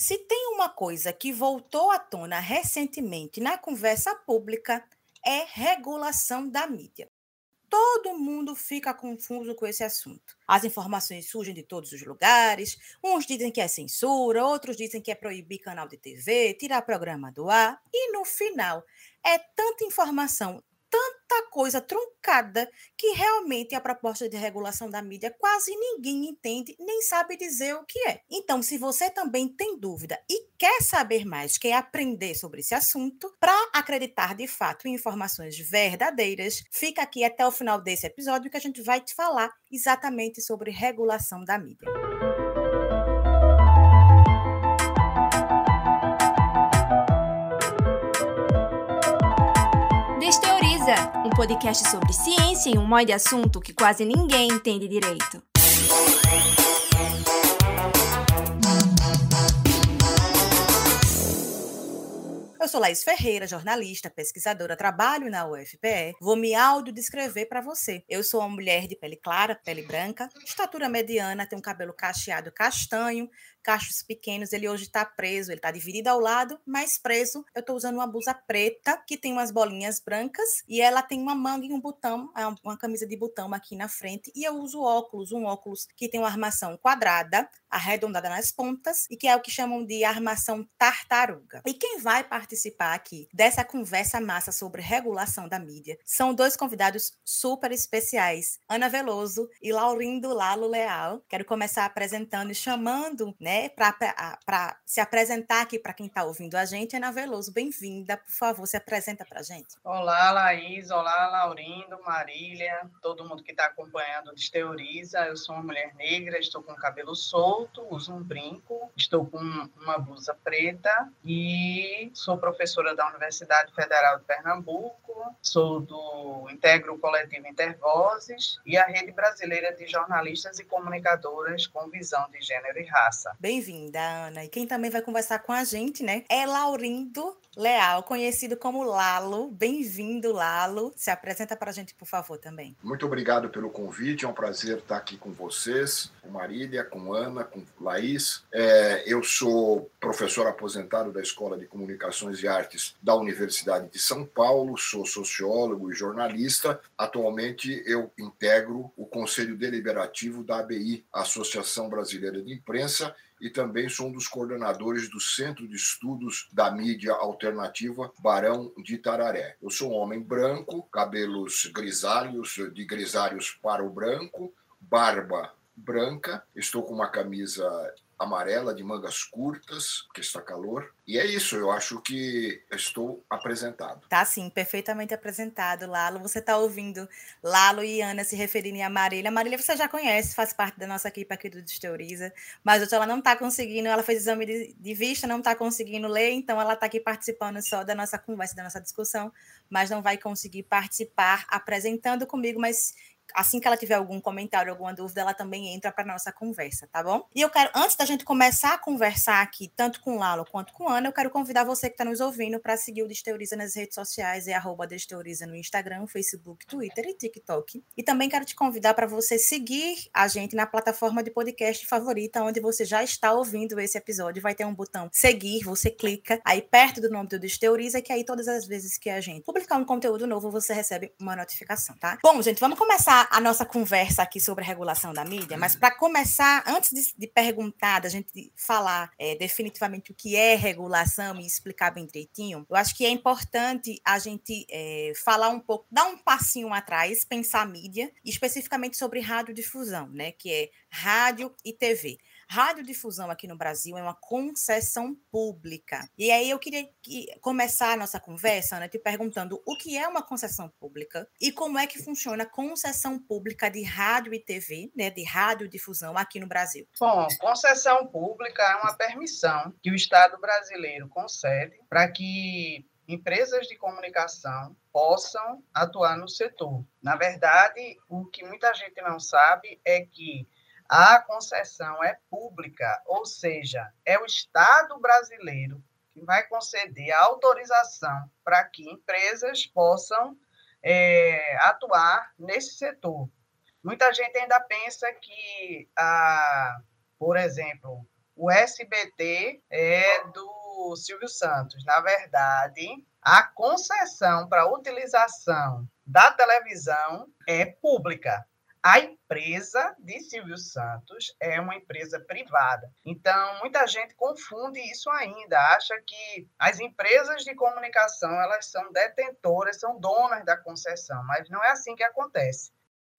Se tem uma coisa que voltou à tona recentemente na conversa pública, é regulação da mídia. Todo mundo fica confuso com esse assunto. As informações surgem de todos os lugares. Uns dizem que é censura, outros dizem que é proibir canal de TV, tirar programa do ar. E no final, é tanta informação tanta coisa truncada que realmente a proposta de regulação da mídia quase ninguém entende nem sabe dizer o que é. Então, se você também tem dúvida e quer saber mais, quer aprender sobre esse assunto, para acreditar de fato em informações verdadeiras, fica aqui até o final desse episódio que a gente vai te falar exatamente sobre regulação da mídia. Um podcast sobre ciência em um modo de assunto que quase ninguém entende direito. Eu sou Laís Ferreira, jornalista, pesquisadora, trabalho na UFPE. Vou me audiodescrever para você. Eu sou uma mulher de pele clara, pele branca, estatura mediana, tenho um cabelo cacheado castanho, cachos pequenos. Ele hoje está preso, ele está dividido ao lado, mas preso. Eu estou usando uma blusa preta que tem umas bolinhas brancas e ela tem uma manga e um botão, é uma camisa de botão aqui na frente. E eu uso óculos, um óculos que tem uma armação quadrada, arredondada nas pontas e que é o que chamam de armação tartaruga. E quem vai participar aqui dessa conversa massa sobre regulação da mídia são dois convidados super especiais, Ana Veloso e Laurindo Lalo Leal. Quero começar apresentando e chamando, né, para se apresentar aqui para quem está ouvindo a gente. Ana Veloso, bem-vinda, por favor, se apresenta para a gente. Olá, Laís, olá, Laurindo, Marília, todo mundo que está acompanhando Desteoriza. Eu sou uma mulher negra, estou com cabelo solto, uso um brinco, estou com uma blusa preta e sou professora da Universidade Federal de Pernambuco, sou do Integro Coletivo Intervozes e a Rede Brasileira de Jornalistas e Comunicadoras com Visão de Gênero e Raça. Bem-vinda, Ana. E quem também vai conversar com a gente, né, é Laurindo Leal, conhecido como Lalo. Bem-vindo, Lalo. Se apresenta para a gente, por favor, também. Muito obrigado pelo convite. É um prazer estar aqui com vocês, com Marília, com Ana, com Laís. É, eu sou professor aposentado da Escola de Comunicações e Artes da Universidade de São Paulo, sou sociólogo e jornalista. Atualmente, eu integro o Conselho Deliberativo da ABI, Associação Brasileira de Imprensa, e também sou um dos coordenadores do Centro de Estudos da Mídia Alternativa Barão de Itararé. Eu sou um homem branco, cabelos grisalhos, de grisalhos para o branco, barba branca, estou com uma camisa amarela de mangas curtas, porque está calor. E é isso, eu acho que estou apresentado. Tá sim, perfeitamente apresentado, Lalo. Você está ouvindo Lalo e Ana se referirem a Marília. Marília você já conhece, faz parte da nossa equipe aqui do Desteoriza, mas hoje ela não está conseguindo, ela fez exame de, de vista, não está conseguindo ler, então ela está aqui participando só da nossa conversa, da nossa discussão, mas não vai conseguir participar apresentando comigo, mas assim que ela tiver algum comentário, alguma dúvida, ela também entra para nossa conversa, tá bom? E eu quero, antes da gente começar a conversar aqui, tanto com Lalo quanto com Ana, eu quero convidar você que está nos ouvindo para seguir o Desteoriza nas redes sociais, é arroba Desteoriza no Instagram, Facebook, Twitter e TikTok. E também quero te convidar para você seguir a gente na plataforma de podcast favorita, onde você já está ouvindo esse episódio. Vai ter um botão seguir, você clica aí perto do nome do Desteoriza, que aí todas as vezes que a gente publicar um conteúdo novo, você recebe uma notificação, tá? Bom, gente, vamos começar a nossa conversa aqui sobre a regulação da mídia, mas para começar, antes de, de, perguntar, da gente falar é, definitivamente o que é regulação e explicar bem direitinho, eu acho que é importante a gente é, falar um pouco, dar um passinho atrás, pensar a mídia, especificamente sobre radiodifusão, né, que é rádio e TV. Radiodifusão aqui no Brasil é uma concessão pública. E aí eu queria começar a nossa conversa né, te perguntando o que é uma concessão pública e como é que funciona a concessão pública de rádio e TV, né, de radiodifusão aqui no Brasil. Bom, concessão pública é uma permissão que o Estado brasileiro concede para que empresas de comunicação possam atuar no setor. Na verdade, o que muita gente não sabe é que a concessão é pública, ou seja, é o Estado brasileiro que vai conceder a autorização para que empresas possam é, atuar nesse setor. Muita gente ainda pensa que, a, por exemplo, o SBT é do Silvio Santos. Na verdade, a concessão para utilização da televisão é pública. A empresa de Silvio Santos é uma empresa privada. Então, muita gente confunde isso ainda, acha que as empresas de comunicação, elas são detentoras, são donas da concessão, mas não é assim que acontece.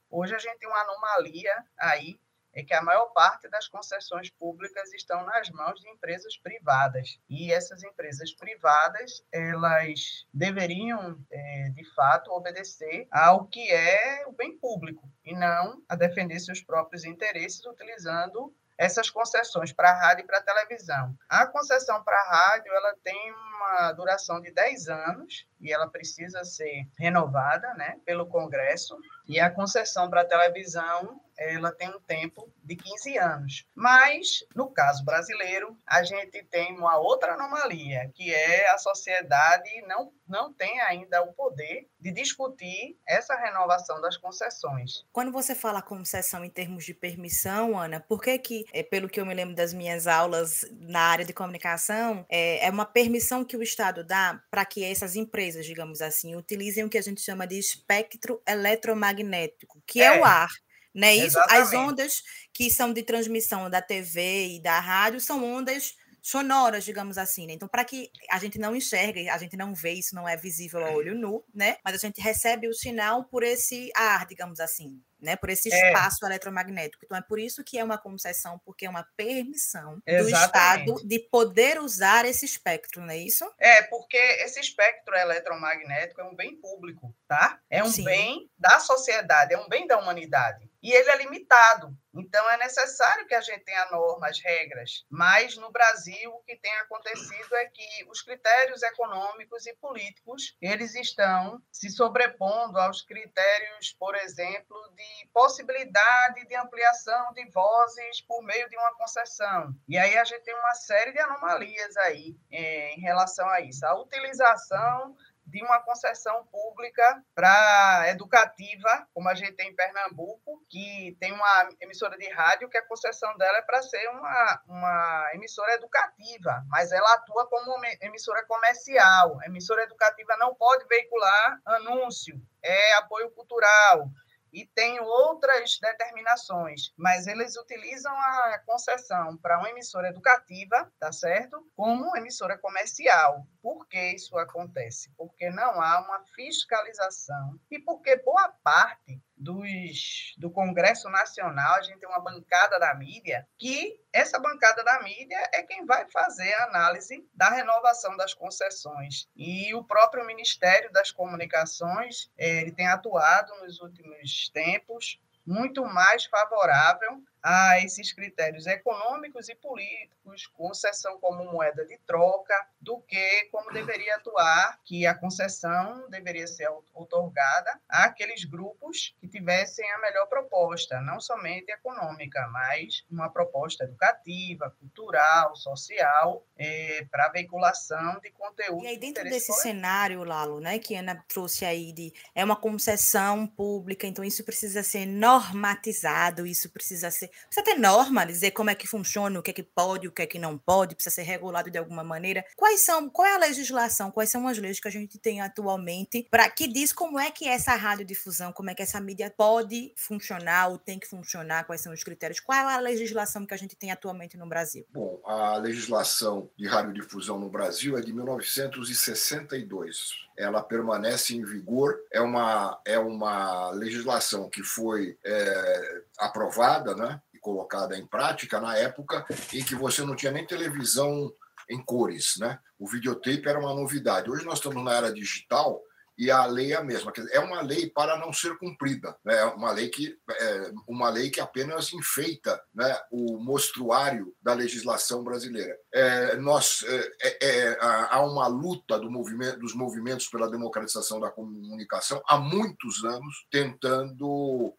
Hoje a gente tem uma anomalia aí é que a maior parte das concessões públicas estão nas mãos de empresas privadas. E essas empresas privadas, elas deveriam, é, de fato, obedecer ao que é o bem público e não a defender seus próprios interesses utilizando essas concessões para rádio e para televisão. A concessão para rádio ela tem uma duração de 10 anos e ela precisa ser renovada né, pelo Congresso. E a concessão para televisão ela tem um tempo de 15 anos. Mas, no caso brasileiro, a gente tem uma outra anomalia, que é a sociedade não, não tem ainda o poder de discutir essa renovação das concessões. Quando você fala concessão em termos de permissão, Ana, por que que, é, pelo que eu me lembro das minhas aulas na área de comunicação, é, é uma permissão que o Estado dá para que essas empresas, digamos assim, utilizem o que a gente chama de espectro eletromagnético, que é, é o ar. Né? Isso, as ondas que são de transmissão da TV e da rádio são ondas sonoras, digamos assim. Né? Então, para que a gente não enxergue, a gente não vê, isso não é visível a olho nu, né? Mas a gente recebe o sinal por esse ar, digamos assim né, por esse é. espaço é. eletromagnético. Então, é por isso que é uma concessão, porque é uma permissão Exatamente. do Estado de poder usar esse espectro, não é isso? É, porque esse espectro eletromagnético é um bem público, tá? É um Sim. bem da sociedade, é um bem da humanidade. E ele é limitado. Então, é necessário que a gente tenha normas, regras. Mas, no Brasil, o que tem acontecido é que os critérios econômicos e políticos, eles estão se sobrepondo aos critérios, por exemplo, de possibilidade de ampliação de vozes por meio de uma concessão. E aí a gente tem uma série de anomalias aí é, em relação a isso. A utilização de uma concessão pública para educativa, como a gente tem em Pernambuco, que tem uma emissora de rádio que a concessão dela é para ser uma, uma emissora educativa, mas ela atua como emissora comercial. A emissora educativa não pode veicular anúncio, é apoio cultural e tem outras determinações, mas eles utilizam a concessão para uma emissora educativa, tá certo? Como emissora comercial. Por que isso acontece? Porque não há uma fiscalização e porque boa parte dos, do Congresso Nacional, a gente tem uma bancada da mídia, que essa bancada da mídia é quem vai fazer a análise da renovação das concessões. E o próprio Ministério das Comunicações, eh, ele tem atuado nos últimos tempos muito mais favorável a esses critérios econômicos e políticos, concessão como moeda de troca, do que como deveria atuar, que a concessão deveria ser otorgada àqueles grupos que tivessem a melhor proposta, não somente econômica, mas uma proposta educativa, cultural, social, é, para veiculação de conteúdo. E aí, dentro desse cenário, Lalo, né, que a Ana trouxe aí, de, é uma concessão pública, então isso precisa ser normatizado, isso precisa ser precisa ter norma, dizer como é que funciona, o que é que pode, o que é que não pode, precisa ser regulado de alguma maneira. Quais são, qual é a legislação, quais são as leis que a gente tem atualmente para que diz como é que essa radiodifusão, como é que essa mídia pode funcionar ou tem que funcionar, quais são os critérios, qual é a legislação que a gente tem atualmente no Brasil? Bom, a legislação de radiodifusão no Brasil é de 1962 ela permanece em vigor. É uma, é uma legislação que foi é, aprovada né, e colocada em prática na época em que você não tinha nem televisão em cores. Né? O videotape era uma novidade. Hoje nós estamos na era digital e a lei é a mesma. é uma lei para não ser cumprida, né? É uma lei que é uma lei que apenas enfeita né, o mostruário da legislação brasileira. É, nós é, é, é há uma luta do movimento, dos movimentos pela democratização da comunicação há muitos anos tentando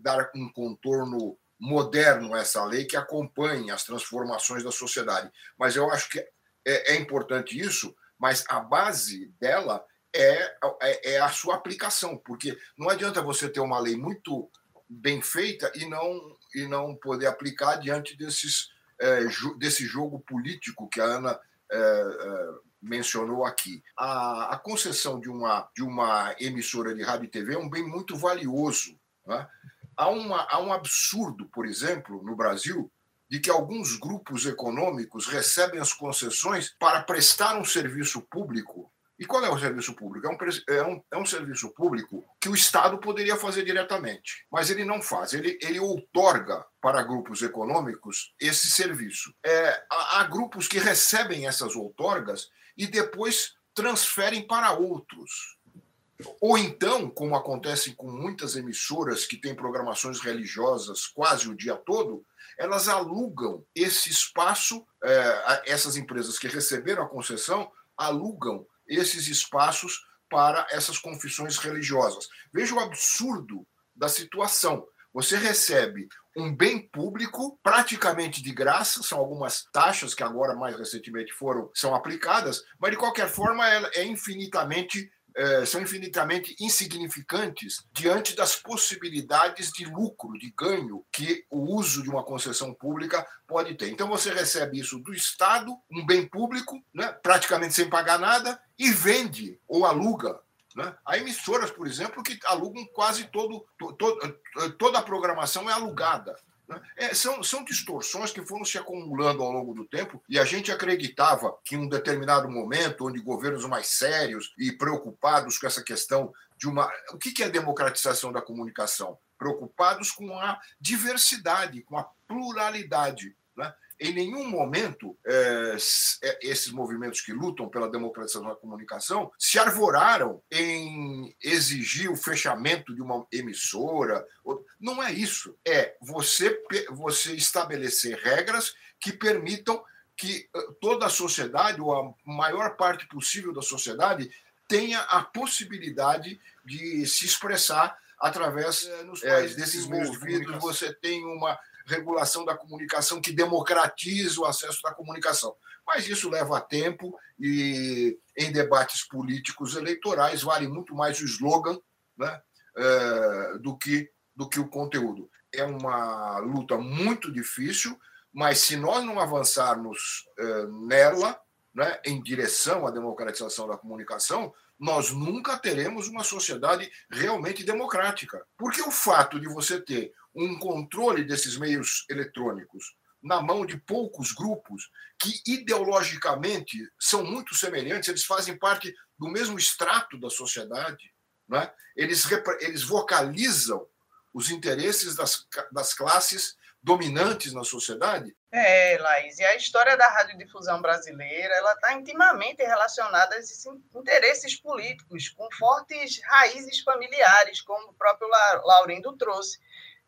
dar um contorno moderno a essa lei que acompanhe as transformações da sociedade. Mas eu acho que é importante isso. Mas a base dela é, é, é, a sua aplicação, porque não adianta você ter uma lei muito bem feita e não, e não poder aplicar diante desses é, desse jogo político que a Ana é, é, mencionou aqui. A, a, concessão de uma, de uma emissora de rádio e TV é um bem muito valioso. Né? Há, uma, há um absurdo, por exemplo, no Brasil, de que alguns grupos econômicos recebem as concessões para prestar um serviço público e qual é o serviço público? É um, é um, é um serviço público que o Estado poderia fazer diretamente, mas ele não faz. Ele, ele outorga para grupos econômicos esse serviço. É, há, há grupos que recebem essas outorgas e depois transferem para outros. Ou então, como acontece com muitas emissoras que têm programações religiosas quase o dia todo, elas alugam esse espaço, é, essas empresas que receberam a concessão alugam esses espaços para essas confissões religiosas. Veja o absurdo da situação. Você recebe um bem público praticamente de graça, são algumas taxas que agora mais recentemente foram são aplicadas, mas de qualquer forma é, é infinitamente é, são infinitamente insignificantes diante das possibilidades de lucro, de ganho que o uso de uma concessão pública pode ter. Então você recebe isso do Estado, um bem público, né, praticamente sem pagar nada, e vende ou aluga né? Há emissoras, por exemplo, que alugam quase todo, to, to, toda a programação é alugada. Né? É, são, são distorções que foram se acumulando ao longo do tempo e a gente acreditava que em um determinado momento, onde governos mais sérios e preocupados com essa questão de uma. O que é a democratização da comunicação? Preocupados com a diversidade, com a pluralidade. Né? Em nenhum momento é, é, esses movimentos que lutam pela democratização da comunicação se arvoraram em exigir o fechamento de uma emissora. Não é isso. É você, você estabelecer regras que permitam que eh, toda a sociedade, ou a maior parte possível da sociedade, tenha a possibilidade de se expressar através é, desses meios de Você tem uma regulação da comunicação que democratiza o acesso da comunicação. Mas isso leva tempo e em debates políticos eleitorais vale muito mais o slogan né, é, do, que, do que o conteúdo. É uma luta muito difícil, mas se nós não avançarmos é, nela, né, em direção à democratização da comunicação, nós nunca teremos uma sociedade realmente democrática. Porque o fato de você ter um controle desses meios eletrônicos na mão de poucos grupos que ideologicamente são muito semelhantes, eles fazem parte do mesmo extrato da sociedade, né? eles, eles vocalizam os interesses das, das classes dominantes na sociedade. É, Laís, e a história da radiodifusão brasileira ela está intimamente relacionada a esses interesses políticos, com fortes raízes familiares, como o próprio Laurindo trouxe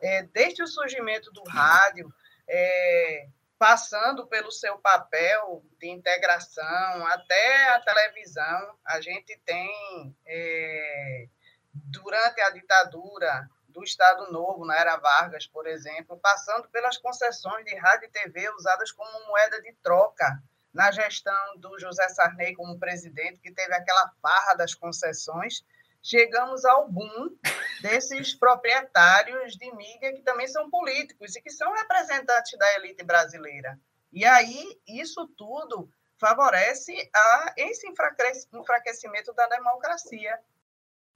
é, desde o surgimento do rádio, é, passando pelo seu papel de integração até a televisão, a gente tem, é, durante a ditadura do Estado Novo, na era Vargas, por exemplo, passando pelas concessões de rádio e TV usadas como moeda de troca na gestão do José Sarney como presidente, que teve aquela farra das concessões, chegamos ao boom desses proprietários de mídia que também são políticos e que são representantes da elite brasileira. E aí, isso tudo favorece a esse enfraquecimento da democracia.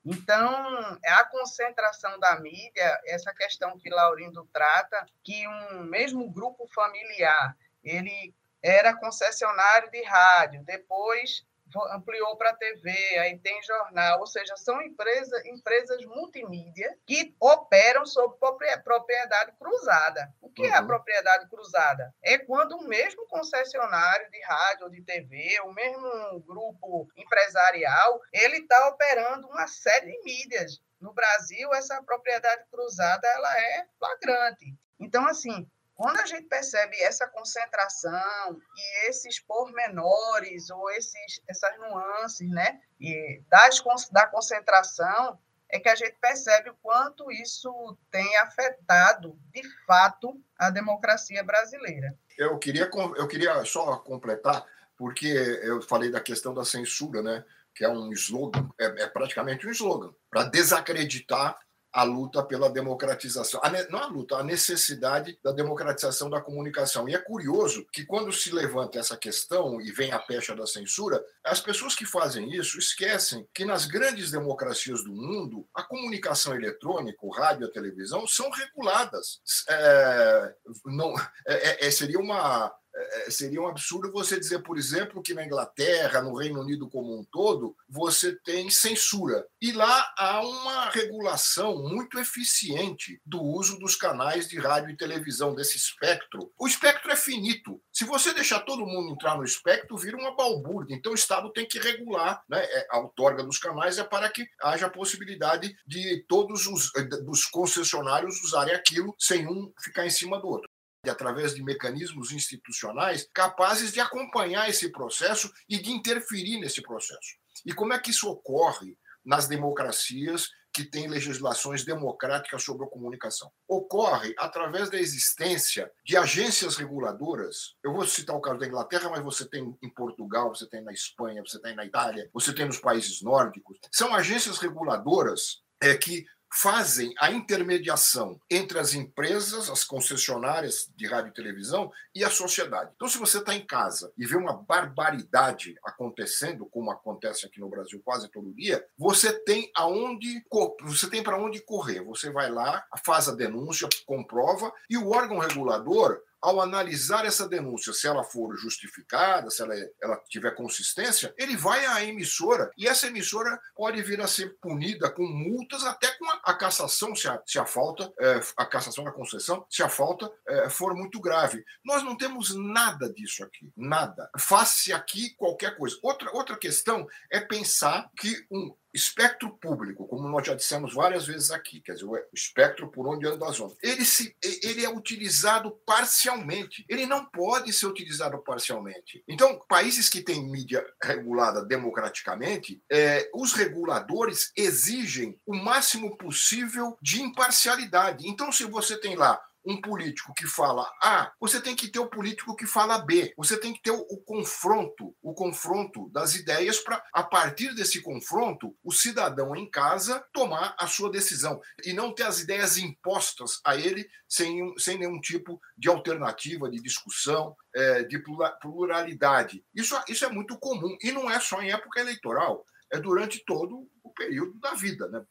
Então, a concentração da mídia, essa questão que Laurindo trata, que um mesmo grupo familiar, ele era concessionário de rádio, depois ampliou para TV, aí tem jornal, ou seja, são empresa, empresas multimídia que operam sob propriedade cruzada. O que uhum. é a uhum. propriedade cruzada? É quando o mesmo concessionário de rádio ou de TV, o mesmo grupo empresarial, ele está operando uma série de mídias. No Brasil, essa propriedade cruzada ela é flagrante. Então, assim, quando a gente percebe essa concentração e esses pormenores ou esses, essas nuances né, e das, da concentração, é que a gente percebe o quanto isso tem afetado, de fato, a democracia brasileira. Eu queria, eu queria só completar, porque eu falei da questão da censura, né, que é um slogan, é, é praticamente um slogan, para desacreditar a luta pela democratização, a não a luta, a necessidade da democratização da comunicação. E é curioso que quando se levanta essa questão e vem a pecha da censura, as pessoas que fazem isso esquecem que nas grandes democracias do mundo, a comunicação eletrônica, o rádio a televisão são reguladas. É, não, é, é, seria uma é, seria um absurdo você dizer, por exemplo, que na Inglaterra, no Reino Unido como um todo, você tem censura. E lá há uma regulação muito eficiente do uso dos canais de rádio e televisão, desse espectro. O espectro é finito. Se você deixar todo mundo entrar no espectro, vira uma balbúrdia. Então o Estado tem que regular. Né? É, a outorga dos canais é para que haja a possibilidade de todos os dos concessionários usarem aquilo sem um ficar em cima do outro através de mecanismos institucionais capazes de acompanhar esse processo e de interferir nesse processo. E como é que isso ocorre nas democracias que têm legislações democráticas sobre a comunicação? Ocorre através da existência de agências reguladoras. Eu vou citar o caso da Inglaterra, mas você tem em Portugal, você tem na Espanha, você tem na Itália, você tem nos países nórdicos. São agências reguladoras é, que fazem a intermediação entre as empresas, as concessionárias de rádio e televisão e a sociedade. Então, se você está em casa e vê uma barbaridade acontecendo, como acontece aqui no Brasil quase todo dia, você tem aonde você tem para onde correr. Você vai lá, faz a denúncia, comprova e o órgão regulador ao analisar essa denúncia, se ela for justificada, se ela, ela tiver consistência, ele vai à emissora e essa emissora pode vir a ser punida com multas, até com a, a cassação, se a, se a falta, é, a cassação da concessão, se a falta é, for muito grave. Nós não temos nada disso aqui, nada. Faz-se aqui qualquer coisa. Outra, outra questão é pensar que um espectro público, como nós já dissemos várias vezes aqui, quer dizer, o espectro por onde anda as ondas, ele, se, ele é utilizado parcialmente. Ele não pode ser utilizado parcialmente. Então, países que têm mídia regulada democraticamente, é, os reguladores exigem o máximo possível de imparcialidade. Então, se você tem lá um político que fala A, você tem que ter o político que fala B. Você tem que ter o, o confronto, o confronto das ideias para, a partir desse confronto, o cidadão em casa tomar a sua decisão e não ter as ideias impostas a ele sem, sem nenhum tipo de alternativa, de discussão, é, de pluralidade. Isso, isso é muito comum e não é só em época eleitoral, é durante todo o período da vida. Né?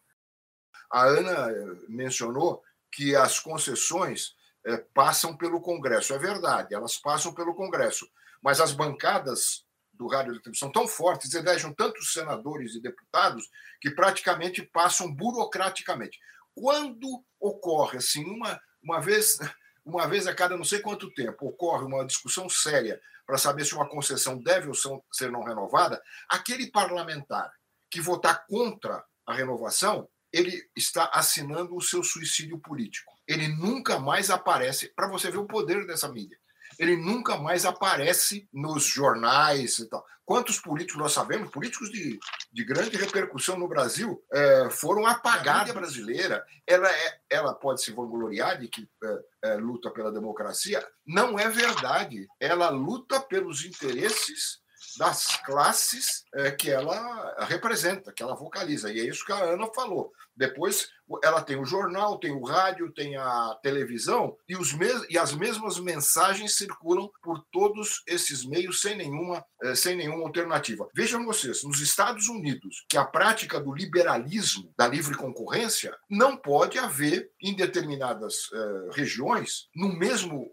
A Ana eh, mencionou que as concessões é, passam pelo Congresso. É verdade, elas passam pelo Congresso, mas as bancadas do rádio são tão fortes, elegem tantos senadores e deputados que praticamente passam burocraticamente. Quando ocorre assim uma, uma vez uma vez a cada não sei quanto tempo ocorre uma discussão séria para saber se uma concessão deve ou ser não renovada, aquele parlamentar que votar contra a renovação ele está assinando o seu suicídio político. Ele nunca mais aparece, para você ver o poder dessa mídia. Ele nunca mais aparece nos jornais e tal. Quantos políticos nós sabemos, políticos de, de grande repercussão no Brasil, é, foram apagados. A brasileira, ela, é, ela pode se vangloriar de que é, é, luta pela democracia. Não é verdade. Ela luta pelos interesses das classes é, que ela representa, que ela vocaliza. E é isso que a Ana falou. Depois ela tem o jornal, tem o rádio, tem a televisão, e, os mes e as mesmas mensagens circulam por todos esses meios sem nenhuma, eh, sem nenhuma alternativa. Vejam vocês, nos Estados Unidos, que a prática do liberalismo, da livre concorrência, não pode haver em determinadas eh, regiões, no mesmo,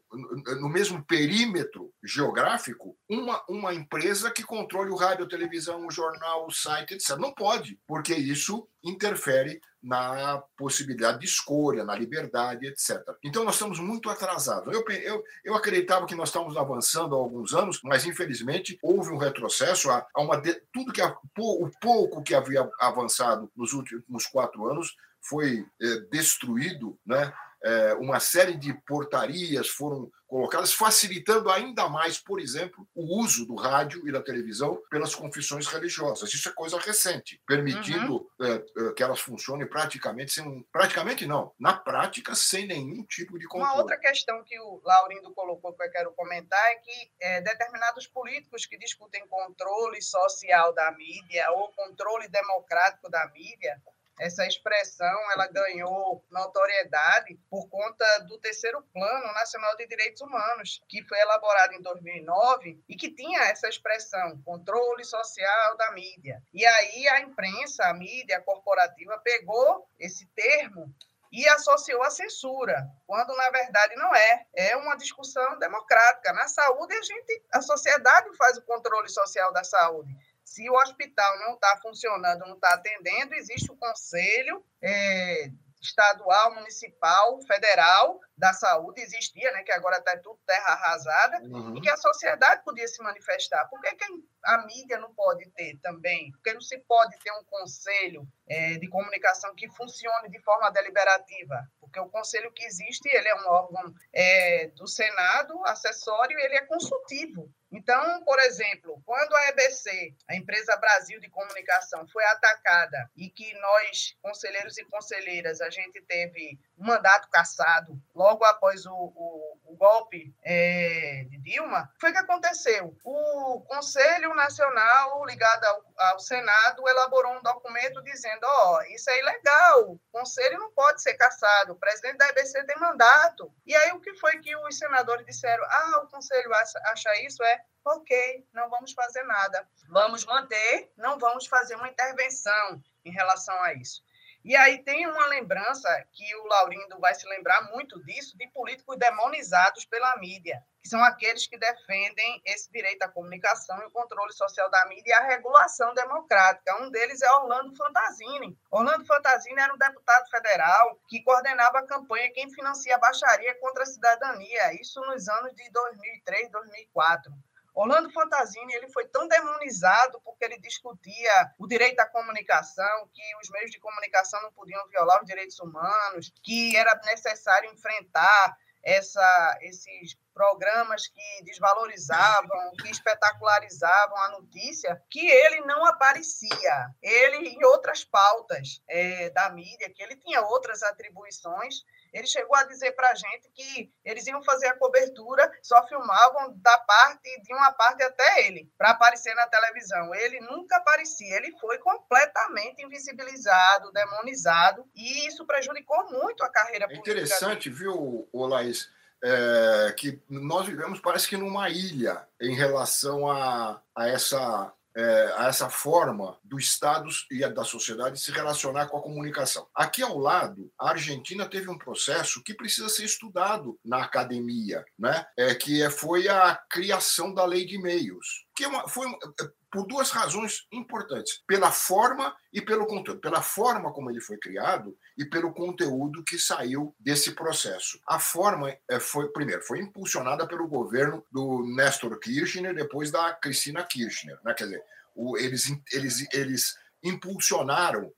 no mesmo perímetro geográfico, uma, uma empresa que controle o rádio, a televisão, o jornal, o site, etc. Não pode, porque isso interfere na possibilidade de escolha, na liberdade, etc. Então, nós estamos muito atrasados. Eu, eu, eu acreditava que nós estávamos avançando há alguns anos, mas, infelizmente, houve um retrocesso. A, a uma de, tudo que a, o pouco que havia avançado nos últimos quatro anos foi é, destruído, né? É, uma série de portarias foram colocadas, facilitando ainda mais, por exemplo, o uso do rádio e da televisão pelas confissões religiosas. Isso é coisa recente, permitindo uhum. é, é, que elas funcionem praticamente sem praticamente não, na prática sem nenhum tipo de controle. Uma outra questão que o Laurindo colocou que eu quero comentar é que é, determinados políticos que discutem controle social da mídia ou controle democrático da mídia essa expressão ela ganhou notoriedade por conta do terceiro Plano Nacional de Direitos Humanos, que foi elaborado em 2009 e que tinha essa expressão, controle social da mídia. E aí a imprensa, a mídia corporativa pegou esse termo e associou a censura, quando na verdade não é. É uma discussão democrática. Na saúde, a gente, a sociedade faz o controle social da saúde. Se o hospital não está funcionando, não está atendendo, existe o conselho é, estadual, municipal, federal da saúde existia, né, que agora está tudo terra arrasada, uhum. e que a sociedade podia se manifestar. Por que, que a mídia não pode ter também? Porque não se pode ter um conselho é, de comunicação que funcione de forma deliberativa? Porque o conselho que existe, ele é um órgão é, do Senado, acessório, ele é consultivo. Então, por exemplo, quando a EBC, a Empresa Brasil de Comunicação, foi atacada e que nós, conselheiros e conselheiras, a gente teve um mandato cassado logo após o, o, o golpe é, de Dilma, foi que aconteceu. O Conselho Nacional, ligado ao, ao Senado, elaborou um documento dizendo: ó, oh, isso é ilegal, o Conselho não pode ser cassado, o presidente da EBC tem mandato. E aí o que foi que os senadores disseram? Ah, o Conselho acha, acha isso? É ok, não vamos fazer nada. Vamos manter, não vamos fazer uma intervenção em relação a isso. E aí tem uma lembrança que o Laurindo vai se lembrar muito disso, de políticos demonizados pela mídia, que são aqueles que defendem esse direito à comunicação e o controle social da mídia e a regulação democrática. Um deles é Orlando Fantazini. Orlando Fantazini era um deputado federal que coordenava a campanha Quem Financia a Baixaria contra a Cidadania, isso nos anos de 2003, 2004. Orlando Fantasini ele foi tão demonizado porque ele discutia o direito à comunicação, que os meios de comunicação não podiam violar os direitos humanos, que era necessário enfrentar essa, esses programas que desvalorizavam, que espetacularizavam a notícia, que ele não aparecia. Ele, em outras pautas é, da mídia, que ele tinha outras atribuições, ele chegou a dizer para a gente que eles iam fazer a cobertura, só filmavam da parte, de uma parte até ele, para aparecer na televisão. Ele nunca aparecia, ele foi completamente invisibilizado, demonizado, e isso prejudicou muito a carreira é Interessante, viu, Laís? É, que nós vivemos, parece que numa ilha em relação a, a essa é, a essa forma do Estado e da sociedade se relacionar com a comunicação. Aqui ao lado, a Argentina teve um processo que precisa ser estudado na academia, né? É, que é, foi a criação da lei de meios, que é foi por duas razões importantes: pela forma e pelo conteúdo. Pela forma como ele foi criado e pelo conteúdo que saiu desse processo. A forma é, foi, primeiro, foi impulsionada pelo governo do Nestor Kirchner, depois da Cristina Kirchner. Né? Quer dizer, o, eles, eles, eles impulsionaram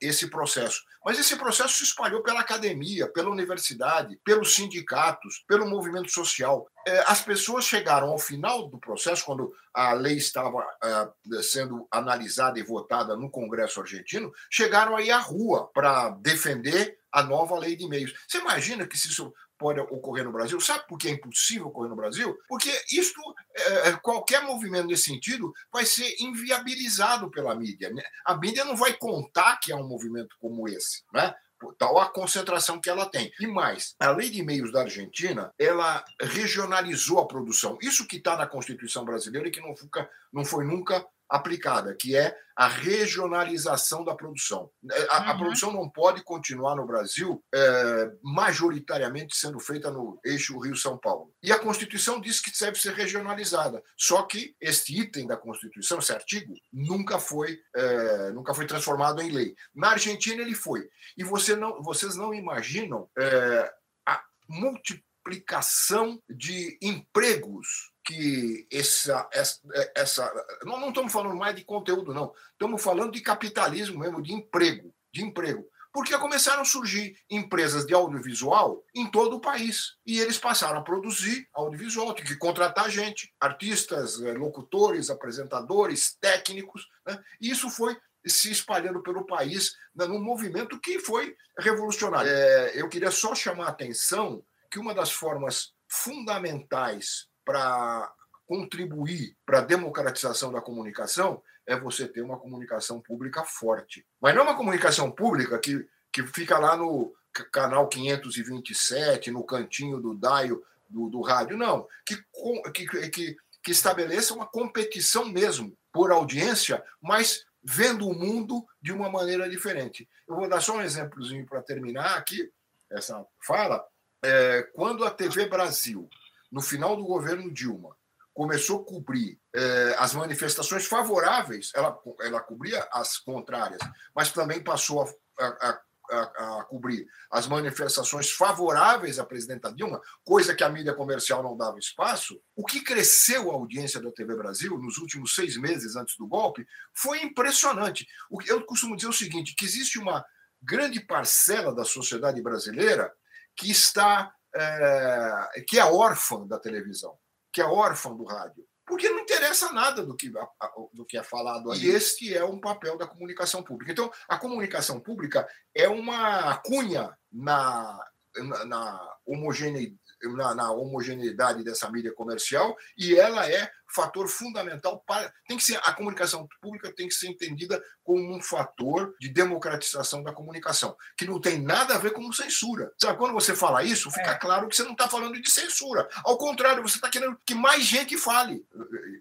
esse processo. Mas esse processo se espalhou pela academia, pela universidade, pelos sindicatos, pelo movimento social. É, as pessoas chegaram ao final do processo, quando a lei estava é, sendo analisada e votada no Congresso argentino, chegaram aí à rua para defender a nova lei de meios. Você imagina que se isso pode ocorrer no Brasil. Sabe por que é impossível ocorrer no Brasil? Porque isto, é, é, qualquer movimento nesse sentido, vai ser inviabilizado pela mídia. Né? A mídia não vai contar que há um movimento como esse, né? tal a concentração que ela tem. E mais, a lei de meios da Argentina, ela regionalizou a produção. Isso que está na Constituição brasileira e que não, fica, não foi nunca aplicada, que é a regionalização da produção. É, a, uhum. a produção não pode continuar no Brasil é, majoritariamente sendo feita no eixo Rio-São Paulo. E a Constituição diz que deve ser regionalizada. Só que este item da Constituição, esse artigo, nunca foi, é, nunca foi transformado em lei. Na Argentina ele foi. E você não, vocês não imaginam é, a multiplicação de empregos que essa, essa, essa não, estamos falando mais de conteúdo, não. Estamos falando de capitalismo mesmo, de emprego, de emprego. Porque começaram a surgir empresas de audiovisual em todo o país. E eles passaram a produzir audiovisual, tinha que contratar gente, artistas, eh, locutores, apresentadores, técnicos. Né? E isso foi se espalhando pelo país né, num movimento que foi revolucionário. É, eu queria só chamar a atenção que uma das formas fundamentais para contribuir para a democratização da comunicação é você ter uma comunicação pública forte. Mas não é uma comunicação pública que, que fica lá no canal 527, no cantinho do Daio do, do rádio, não. Que, que, que, que estabeleça uma competição mesmo por audiência, mas vendo o mundo de uma maneira diferente. Eu vou dar só um exemplozinho para terminar aqui essa fala. É, quando a TV Brasil, no final do governo Dilma, começou a cobrir é, as manifestações favoráveis, ela, ela cobria as contrárias, mas também passou a, a, a, a, cobrir as manifestações favoráveis à presidenta Dilma, coisa que a mídia comercial não dava espaço, o que cresceu a audiência da TV Brasil nos últimos seis meses antes do golpe foi impressionante. Eu costumo dizer o seguinte: que existe uma grande parcela da sociedade brasileira que está é, que é órfã da televisão, que é órfã do rádio porque não interessa nada do que, do que é falado ali. E este é um papel da comunicação pública. Então, a comunicação pública é uma cunha na, na, na homogeneidade na, na, homogeneidade dessa mídia comercial e ela é fator fundamental para tem que ser a comunicação pública tem que ser entendida como um fator de democratização da comunicação que não tem nada a ver com censura. Sabe quando você fala isso fica é. claro que você não está falando de censura. Ao contrário você está querendo que mais gente fale.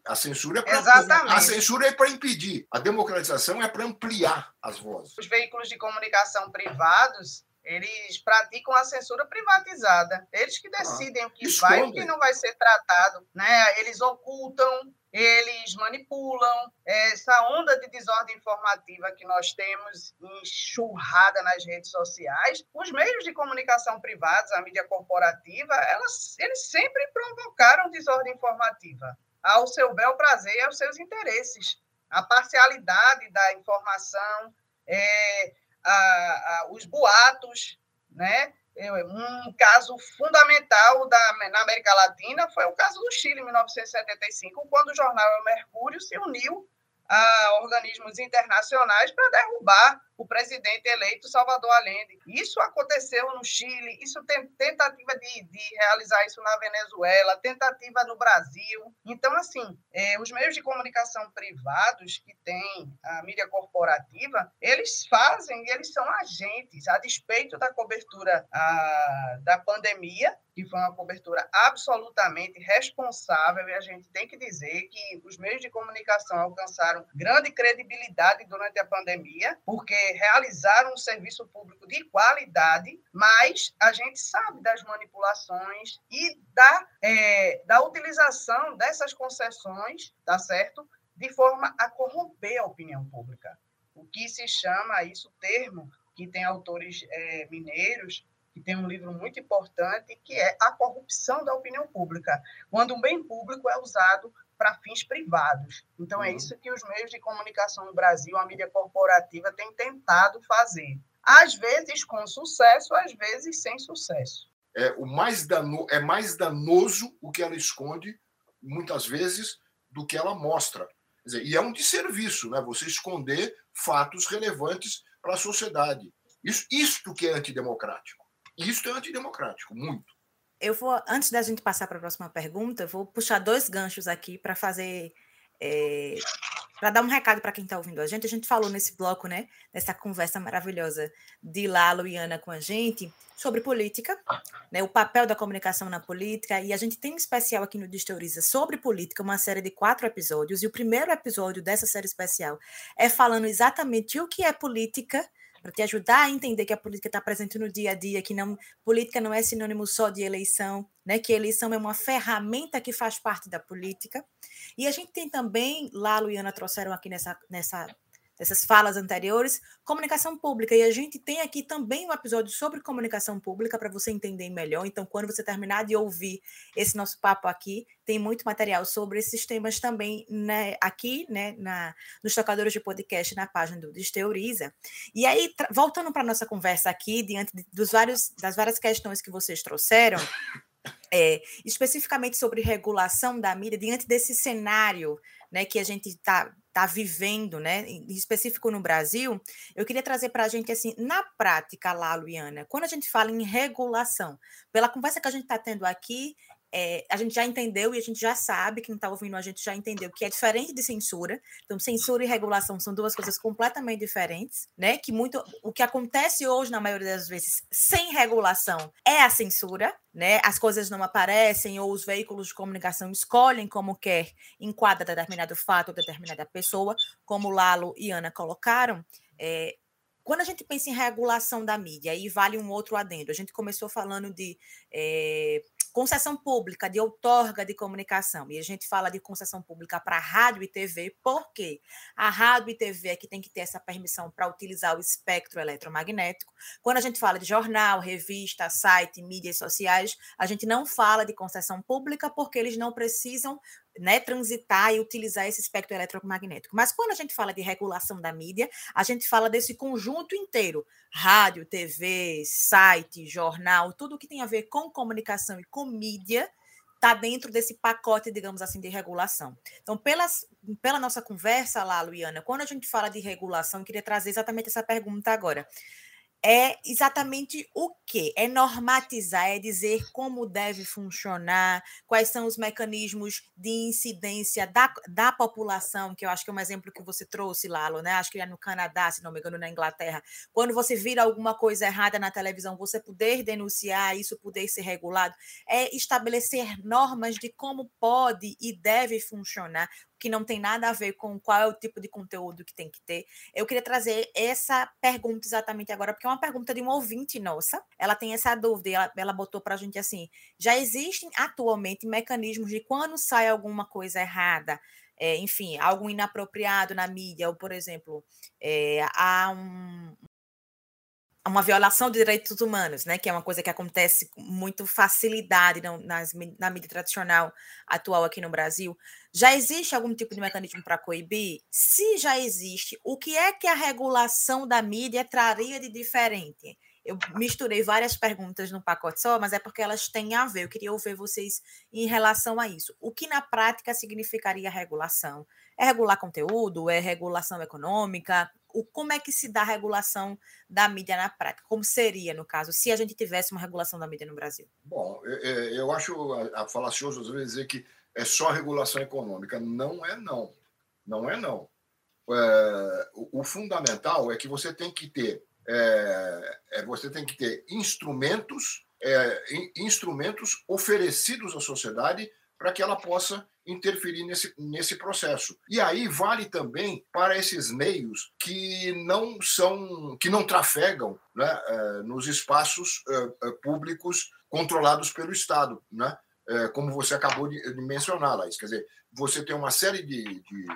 A censura é para a censura é para impedir. A democratização é para ampliar as vozes. Os veículos de comunicação privados eles praticam a censura privatizada. Eles que ah, decidem ah, o que vai e o que não vai ser tratado. Né? Eles ocultam, eles manipulam. Essa onda de desordem informativa que nós temos enxurrada nas redes sociais, os meios de comunicação privados, a mídia corporativa, elas, eles sempre provocaram desordem informativa ao seu bel prazer e aos seus interesses. A parcialidade da informação, é, a, a, os boatos, né? Um caso fundamental da, na América Latina foi o caso do Chile, em 1975, quando o jornal Mercúrio se uniu a organismos internacionais para derrubar o presidente eleito Salvador Allende. Isso aconteceu no Chile, isso tem tentativa de, de realizar isso na Venezuela, tentativa no Brasil. Então, assim, é, os meios de comunicação privados que têm a mídia corporativa, eles fazem, eles são agentes, a despeito da cobertura a, da pandemia, que foi uma cobertura absolutamente responsável, e a gente tem que dizer que os meios de comunicação alcançaram grande credibilidade durante a pandemia, porque realizaram um serviço público de qualidade, mas a gente sabe das manipulações e da, é, da utilização dessas concessões, tá certo? De forma a corromper a opinião pública. O que se chama isso termo, que tem autores é, mineiros, que tem um livro muito importante, que é a corrupção da opinião pública, quando um bem público é usado para fins privados. Então, é uhum. é isso que os meios de comunicação no Brasil, a mídia corporativa, tem tentado fazer. Às vezes com sucesso, às vezes sem sucesso. É, o mais dano, é mais danoso o que ela esconde, muitas vezes, do que ela mostra. Dizer, e é um desserviço, né? você esconder fatos relevantes para a sociedade. Isso, isto que é antidemocrático. Isto é antidemocrático, muito eu vou, antes da gente passar para a próxima pergunta, vou puxar dois ganchos aqui para fazer. É, para dar um recado para quem está ouvindo a gente. A gente falou nesse bloco, né? Nessa conversa maravilhosa de Lalo e Ana com a gente sobre política, né? O papel da comunicação na política. E a gente tem um especial aqui no Disteoriza sobre política, uma série de quatro episódios. E o primeiro episódio dessa série especial é falando exatamente o que é política para te ajudar a entender que a política está presente no dia a dia, que não política não é sinônimo só de eleição, né? Que eleição é uma ferramenta que faz parte da política. E a gente tem também, Lalo e Ana trouxeram aqui nessa, nessa dessas falas anteriores, comunicação pública. E a gente tem aqui também um episódio sobre comunicação pública para você entender melhor. Então, quando você terminar de ouvir esse nosso papo aqui, tem muito material sobre esses temas também né, aqui, né, na, nos tocadores de podcast na página do Desteoriza. E aí, voltando para a nossa conversa aqui, diante dos vários, das várias questões que vocês trouxeram, é, especificamente sobre regulação da mídia, diante desse cenário né, que a gente está tá vivendo, né, em específico no Brasil, eu queria trazer para a gente, assim, na prática lá, Luiana, quando a gente fala em regulação, pela conversa que a gente está tendo aqui, é, a gente já entendeu e a gente já sabe, quem está ouvindo a gente já entendeu que é diferente de censura. Então, censura e regulação são duas coisas completamente diferentes, né? Que muito o que acontece hoje, na maioria das vezes, sem regulação, é a censura, né? As coisas não aparecem ou os veículos de comunicação escolhem como quer enquadra determinado fato ou determinada pessoa, como Lalo e Ana colocaram. É, quando a gente pensa em regulação da mídia, aí vale um outro adendo. A gente começou falando de é, concessão pública, de outorga de comunicação, e a gente fala de concessão pública para rádio e TV, por quê? A rádio e TV é que tem que ter essa permissão para utilizar o espectro eletromagnético. Quando a gente fala de jornal, revista, site, mídias sociais, a gente não fala de concessão pública porque eles não precisam né, transitar e utilizar esse espectro eletromagnético. Mas quando a gente fala de regulação da mídia, a gente fala desse conjunto inteiro: rádio, TV, site, jornal, tudo que tem a ver com comunicação e com mídia está dentro desse pacote, digamos assim, de regulação. Então, pelas, pela nossa conversa lá, Luiana, quando a gente fala de regulação, eu queria trazer exatamente essa pergunta agora é exatamente o que? É normatizar, é dizer como deve funcionar, quais são os mecanismos de incidência da, da população, que eu acho que é um exemplo que você trouxe, Lalo, né? Acho que é no Canadá, se não me engano, na Inglaterra. Quando você vira alguma coisa errada na televisão, você poder denunciar, isso poder ser regulado, é estabelecer normas de como pode e deve funcionar que não tem nada a ver com qual é o tipo de conteúdo que tem que ter. Eu queria trazer essa pergunta exatamente agora, porque é uma pergunta de um ouvinte nossa. Ela tem essa dúvida ela, ela botou para a gente assim: já existem atualmente mecanismos de quando sai alguma coisa errada, é, enfim, algo inapropriado na mídia, ou, por exemplo, é, há um, uma violação de direitos humanos, né, que é uma coisa que acontece com muito facilidade na, nas, na mídia tradicional atual aqui no Brasil. Já existe algum tipo de mecanismo para coibir? Se já existe, o que é que a regulação da mídia traria de diferente? Eu misturei várias perguntas num pacote só, mas é porque elas têm a ver. Eu queria ouvir vocês em relação a isso. O que na prática significaria regulação? É regular conteúdo? É regulação econômica? O, como é que se dá a regulação da mídia na prática? Como seria, no caso, se a gente tivesse uma regulação da mídia no Brasil? Bom, eu, acho falacioso às vezes dizer que é só regulação econômica. Não é não. Não é não. É, o, o, fundamental é que você tem que ter é, é você tem que ter instrumentos é, instrumentos oferecidos à sociedade para que ela possa interferir nesse, nesse processo. E aí vale também para esses meios que não são, que não trafegam né, eh, nos espaços eh, eh, públicos controlados pelo Estado, né? como você acabou de, mencionar, Laís. Quer dizer, você tem uma série de, de,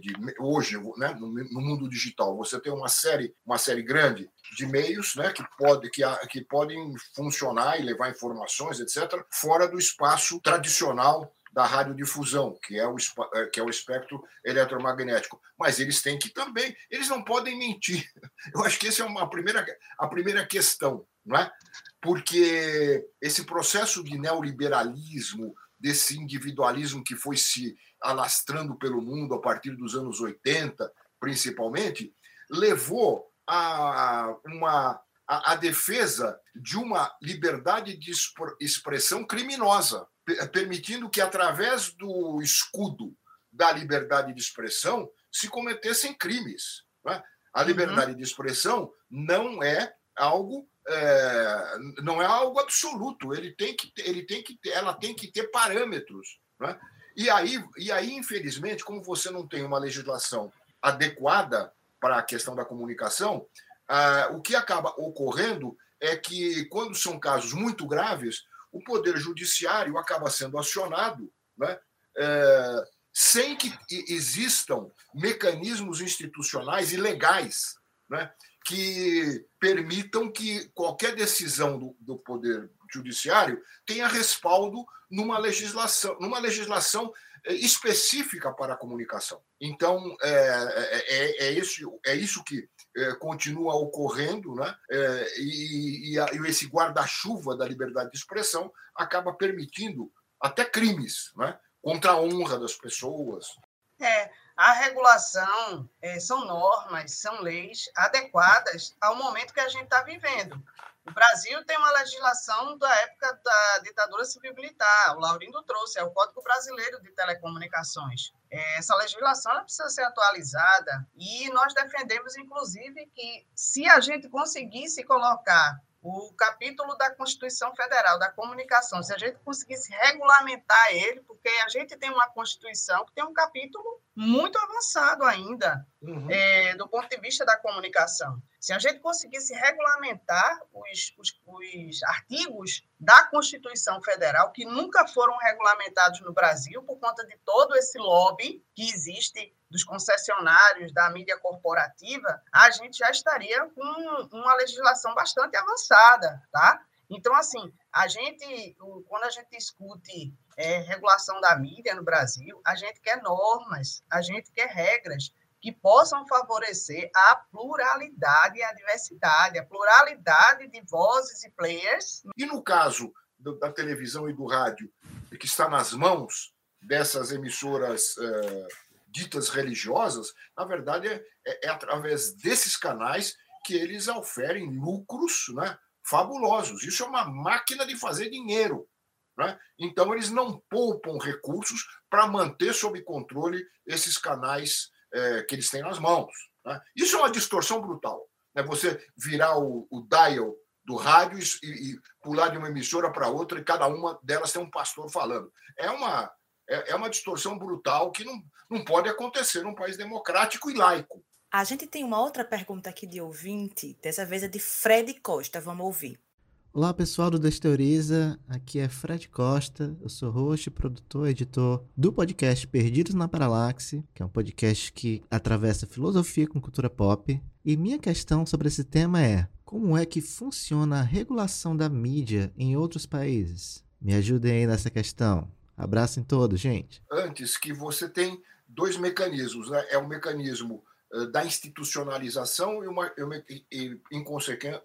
de hoje, né, no, no, mundo digital, você tem uma série, uma série grande de meios, né, que pode, que, que podem funcionar e levar informações, etc., fora do espaço tradicional da radiodifusão, que é o, eh, que é o espectro eletromagnético. Mas eles têm que também, eles não podem mentir. Eu acho que essa é uma primeira, a primeira questão, não é? Porque esse processo de neoliberalismo, desse individualismo que foi se alastrando pelo mundo a partir dos anos 80, principalmente, levou a uma a, a defesa de uma liberdade de expressão criminosa permitindo que, através do escudo da liberdade de expressão, se cometessem crimes. Né? A uhum. liberdade uhum. de expressão não é algo é, não é algo absoluto. Ele tem que, ele tem que, ela tem que ter parâmetros. Né? E aí, e aí, infelizmente, como você não tem uma legislação adequada para a questão da comunicação, ah, o que acaba ocorrendo é que, quando são casos muito graves, o Poder Judiciário acaba sendo acionado né, é, sem que existam mecanismos institucionais e legais né, que permitam que qualquer decisão do, do Poder Judiciário tenha respaldo numa legislação, numa legislação é, específica para a comunicação. Então, é, é, é, é isso, é isso que é, continua ocorrendo, né? É, e, e, a, e, esse guarda-chuva da liberdade de expressão acaba permitindo até crimes né? contra a honra das pessoas. É, a regulação é, são normas, são leis adequadas ao momento que a gente está vivendo. O Brasil tem uma legislação da época da ditadura civil-militar, o Laurindo trouxe, é o Código Brasileiro de Telecomunicações. É, essa legislação precisa ser atualizada e nós defendemos, inclusive, que se a gente conseguisse colocar o capítulo da Constituição Federal da Comunicação, se a gente conseguisse regulamentar ele, porque a gente tem uma Constituição que tem um capítulo muito avançado ainda, uhum. é, do ponto de vista da comunicação. Se a gente conseguisse regulamentar os, os, os, artigos da Constituição Federal, que nunca foram regulamentados no Brasil por conta de todo esse lobby que existe dos concessionários, da mídia corporativa, a gente já estaria com uma legislação bastante avançada, tá? Então, assim, a gente, quando a gente discute é, regulação da mídia no Brasil, a gente quer normas, a gente quer regras que possam favorecer a pluralidade e a diversidade, a pluralidade de vozes e players. E no caso da televisão e do rádio, que está nas mãos dessas emissoras uh, ditas religiosas, na verdade é, é, é, através desses canais que eles oferem lucros né, fabulosos. Isso é uma máquina de fazer dinheiro. Né? Então, eles não poupam recursos para manter sob controle esses canais é, que eles têm nas mãos. Né? Isso é uma distorção brutal. Né? Você virar o, o dial do rádio e, e pular de uma emissora para outra e cada uma delas tem um pastor falando. É uma, é, é uma distorção brutal que não, não pode acontecer num país democrático e laico. A gente tem uma outra pergunta aqui de ouvinte, dessa vez é de Fred Costa, vamos ouvir. Olá pessoal do Desteoriza, aqui é Fred Costa, eu sou host, produtor, editor do podcast Perdidos na Paralaxe, que é um podcast que atravessa filosofia com cultura pop. E minha questão sobre esse tema é: como é que funciona a regulação da mídia em outros países? Me ajudem aí nessa questão. Abraço em todos, gente. Antes que você tem dois mecanismos, né? É o mecanismo da institucionalização e, uma, e, e em, consequência,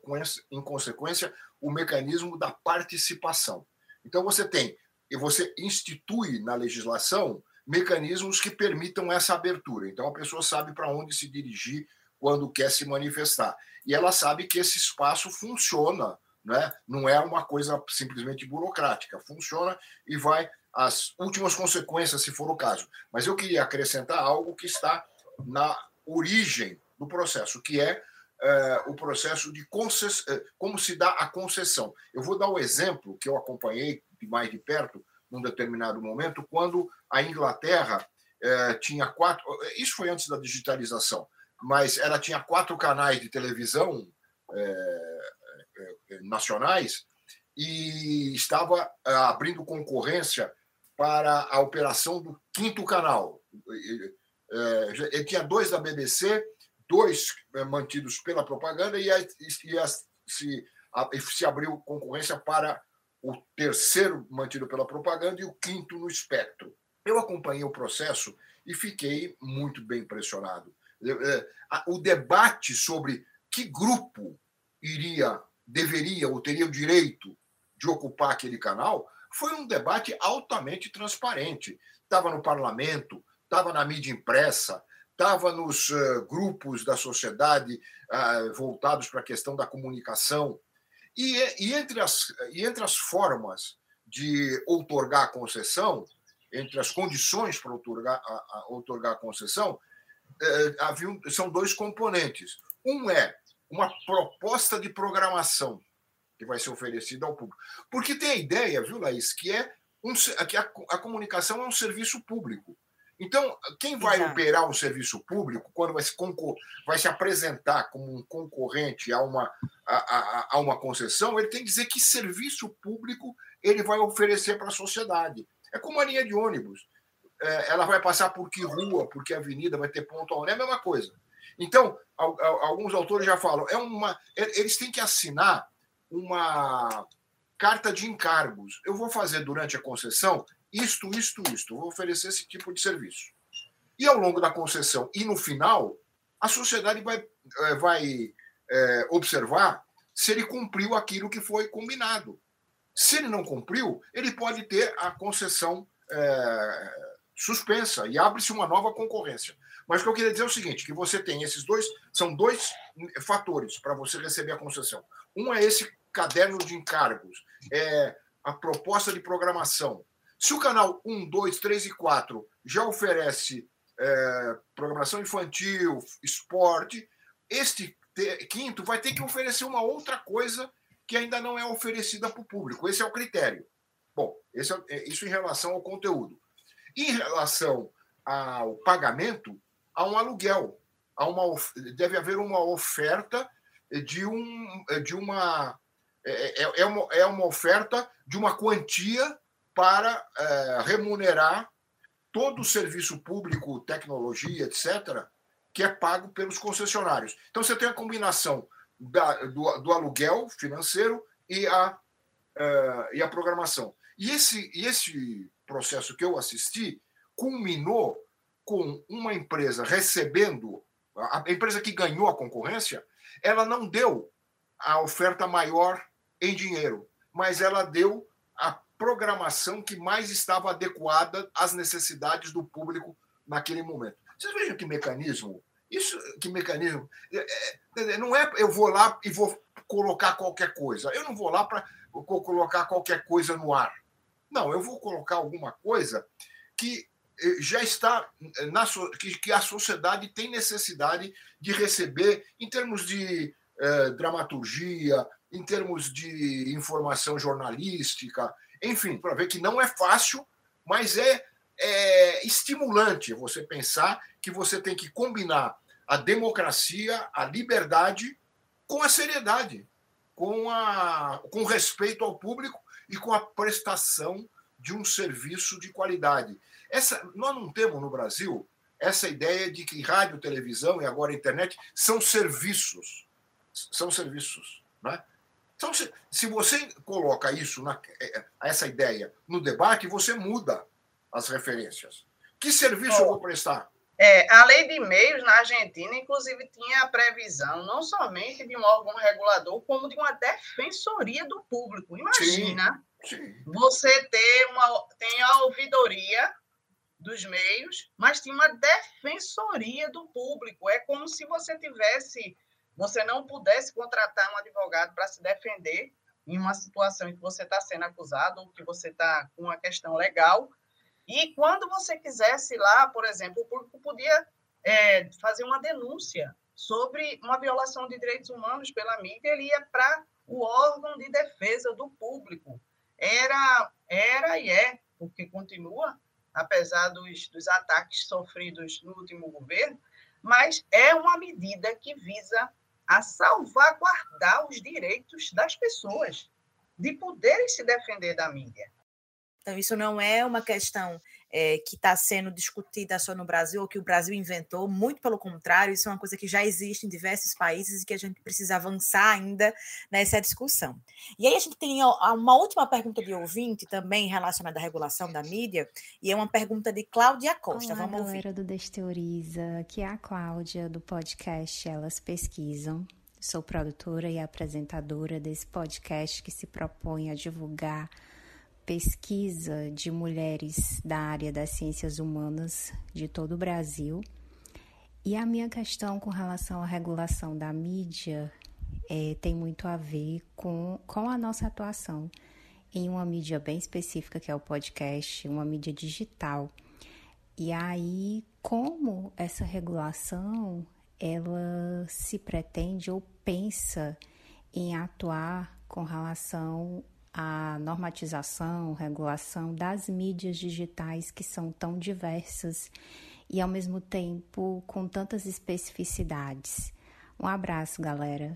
em consequência, o mecanismo da participação. Então você tem, e você institui na legislação mecanismos que permitam essa abertura. Então a pessoa sabe para onde se dirigir quando quer se manifestar. E ela sabe que esse espaço funciona, né? não é uma coisa simplesmente burocrática, funciona e vai as últimas consequências, se for o caso. Mas eu queria acrescentar algo que está na origem do processo, que é, é o processo de concess... É, como se dá a concessão. Eu vou dar um exemplo que eu acompanhei de mais de perto num determinado momento, quando a Inglaterra é, tinha quatro. Isso foi antes da digitalização, mas ela tinha quatro canais de televisão é, nacionais e estava abrindo concorrência para a operação do quinto canal. Ele é, tinha dois da BBC, dois é, mantidos pela propaganda, e, se, se abriu concorrência para o terceiro mantido pela propaganda e o quinto no espectro. Eu acompanhei o processo e fiquei muito bem impressionado. É, o debate sobre que grupo iria, deveria ou teria o direito de ocupar aquele canal foi um debate altamente transparente. Estava no parlamento, estava na mídia impressa, estava nos uh, grupos da sociedade uh, voltados para a questão da comunicação. E, e, entre as, e entre as formas de outorgar a concessão, entre as condições para outorgar a, a, outorgar a concessão, uh, havia, são dois componentes. Um é uma proposta de programação que vai ser oferecida ao público. Porque tem a ideia, viu, Laís, que é um, que a, a comunicação é um serviço público. Então, quem vai Exato. operar um serviço público, quando vai se, vai se apresentar como um concorrente a uma, a, a, a, uma concessão, ele tem que dizer que serviço público ele vai oferecer para a sociedade. É como a linha de ônibus. É, ela vai passar por que rua, por que avenida, vai ter ponto aonde, é a mesma coisa. Então, alguns autores já falam, é uma, eles têm que assinar uma carta de encargos. Eu vou fazer durante a concessão isto, isto, isto. Vou oferecer esse tipo de serviço. E ao longo da concessão e no final, a sociedade vai, eh, vai é, observar se ele cumpriu aquilo que foi combinado. Se ele não cumpriu, ele pode ter a concessão é, suspensa e abre-se uma nova concorrência. Mas o que eu queria dizer é o seguinte: que você tem esses dois, são dois fatores para você receber a concessão. Um é esse caderno de encargos, é, a proposta de programação. Se o canal 1, 2, 3 e 4 já oferece é, programação infantil, esporte, este quinto vai ter que oferecer uma outra coisa que ainda não é oferecida para o público. Esse é o critério. Bom, é, é, isso em relação ao conteúdo. Em relação ao pagamento, há um aluguel. Há uma, deve haver uma oferta de, um, de uma, é, é, é uma. É uma oferta de uma quantia para é, remunerar todo o serviço público, tecnologia, etc., que é pago pelos concessionários. Então, você tem a combinação da, do, do, aluguel financeiro e a, uh, e a programação. E esse, e esse processo que eu assisti culminou com uma empresa recebendo, a empresa que ganhou a concorrência, ela não deu a oferta maior em dinheiro, mas ela deu a programação que mais estava adequada às necessidades do público naquele momento. Vocês vejam que mecanismo isso, que mecanismo? É, é, é, não é eu vou lá e vou colocar qualquer coisa. Eu não vou lá para colocar qualquer coisa no ar. Não, eu vou colocar alguma coisa que eh, já está eh, na que, que a sociedade tem necessidade de receber em termos de eh, dramaturgia, em termos de informação jornalística, enfim, para ver que não é fácil, mas é é estimulante você pensar que você tem que combinar a democracia, a liberdade com a seriedade, com, a, com respeito ao público e com a prestação de um serviço de qualidade. Essa, nós não temos no Brasil essa ideia de que rádio, televisão e agora internet são serviços. São serviços. Né? Então, se, se você coloca isso, na, é, essa ideia, no debate, você muda as referências. Que serviço eu vou prestar? É, a lei de meios na Argentina, inclusive, tinha a previsão não somente de um órgão regulador, como de uma defensoria do público. Imagina sim, sim. você ter uma tem a ouvidoria dos meios, mas tem uma defensoria do público. É como se você tivesse, você não pudesse contratar um advogado para se defender em uma situação em que você está sendo acusado ou que você está com uma questão legal e quando você quisesse lá, por exemplo, o público podia é, fazer uma denúncia sobre uma violação de direitos humanos pela mídia, ele ia para o órgão de defesa do público. Era, era e é, porque continua, apesar dos, dos ataques sofridos no último governo, mas é uma medida que visa a salvaguardar os direitos das pessoas de poderem se defender da mídia. Então, isso não é uma questão é, que está sendo discutida só no Brasil ou que o Brasil inventou, muito pelo contrário, isso é uma coisa que já existe em diversos países e que a gente precisa avançar ainda nessa discussão. E aí a gente tem uma última pergunta de ouvinte também relacionada à regulação da mídia, e é uma pergunta de Cláudia Costa. Olá, Vamos galera do Desteoriza, aqui é a Cláudia do podcast Elas Pesquisam. Sou produtora e apresentadora desse podcast que se propõe a divulgar pesquisa de mulheres da área das ciências humanas de todo o Brasil. E a minha questão com relação à regulação da mídia é, tem muito a ver com, com a nossa atuação em uma mídia bem específica, que é o podcast, uma mídia digital. E aí, como essa regulação ela se pretende ou pensa em atuar com relação a normatização, regulação das mídias digitais que são tão diversas e ao mesmo tempo com tantas especificidades. Um abraço, galera.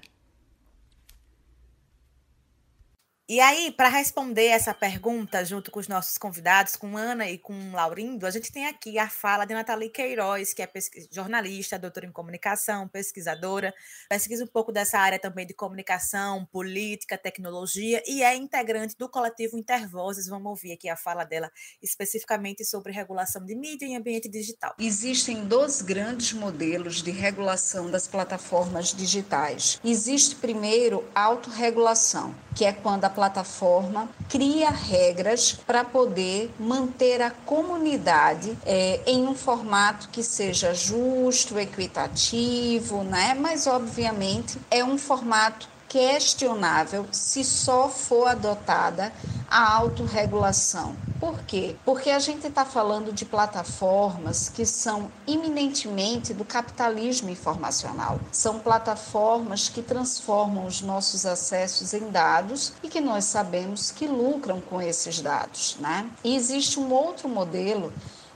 E aí, para responder essa pergunta, junto com os nossos convidados, com Ana e com Laurindo, a gente tem aqui a fala de Nathalie Queiroz, que é jornalista, doutora em comunicação, pesquisadora, pesquisa um pouco dessa área também de comunicação, política, tecnologia e é integrante do coletivo Intervozes. Vamos ouvir aqui a fala dela especificamente sobre regulação de mídia em ambiente digital. Existem dois grandes modelos de regulação das plataformas digitais. Existe primeiro autorregulação, que é quando a plataforma cria regras para poder manter a comunidade é, em um formato que seja justo, equitativo, né? Mas obviamente é um formato questionável se só for adotada a autorregulação. Por quê? Porque a gente está falando de plataformas que são iminentemente do capitalismo informacional. São plataformas que transformam os nossos acessos em dados e que nós sabemos que lucram com esses dados. Né? E existe um outro modelo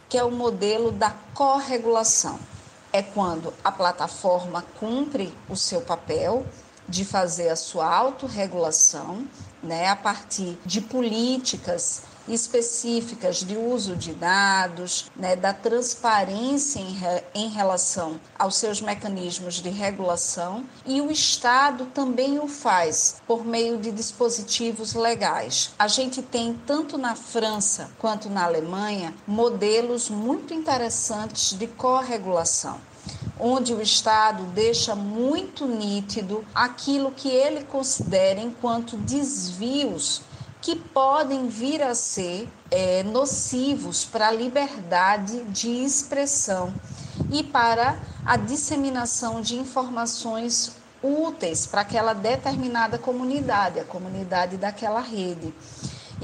que é o modelo da corregulação. É quando a plataforma cumpre o seu papel de fazer a sua autorregulação, né, a partir de políticas específicas de uso de dados, né, da transparência em, re, em relação aos seus mecanismos de regulação, e o Estado também o faz por meio de dispositivos legais. A gente tem, tanto na França quanto na Alemanha, modelos muito interessantes de corregulação onde o Estado deixa muito nítido aquilo que ele considera enquanto desvios que podem vir a ser é, nocivos para a liberdade de expressão e para a disseminação de informações úteis para aquela determinada comunidade, a comunidade daquela rede.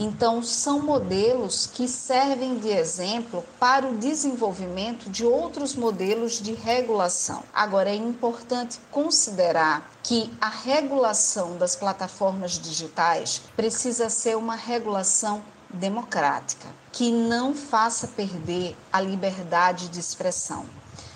Então, são modelos que servem de exemplo para o desenvolvimento de outros modelos de regulação. Agora, é importante considerar que a regulação das plataformas digitais precisa ser uma regulação democrática, que não faça perder a liberdade de expressão,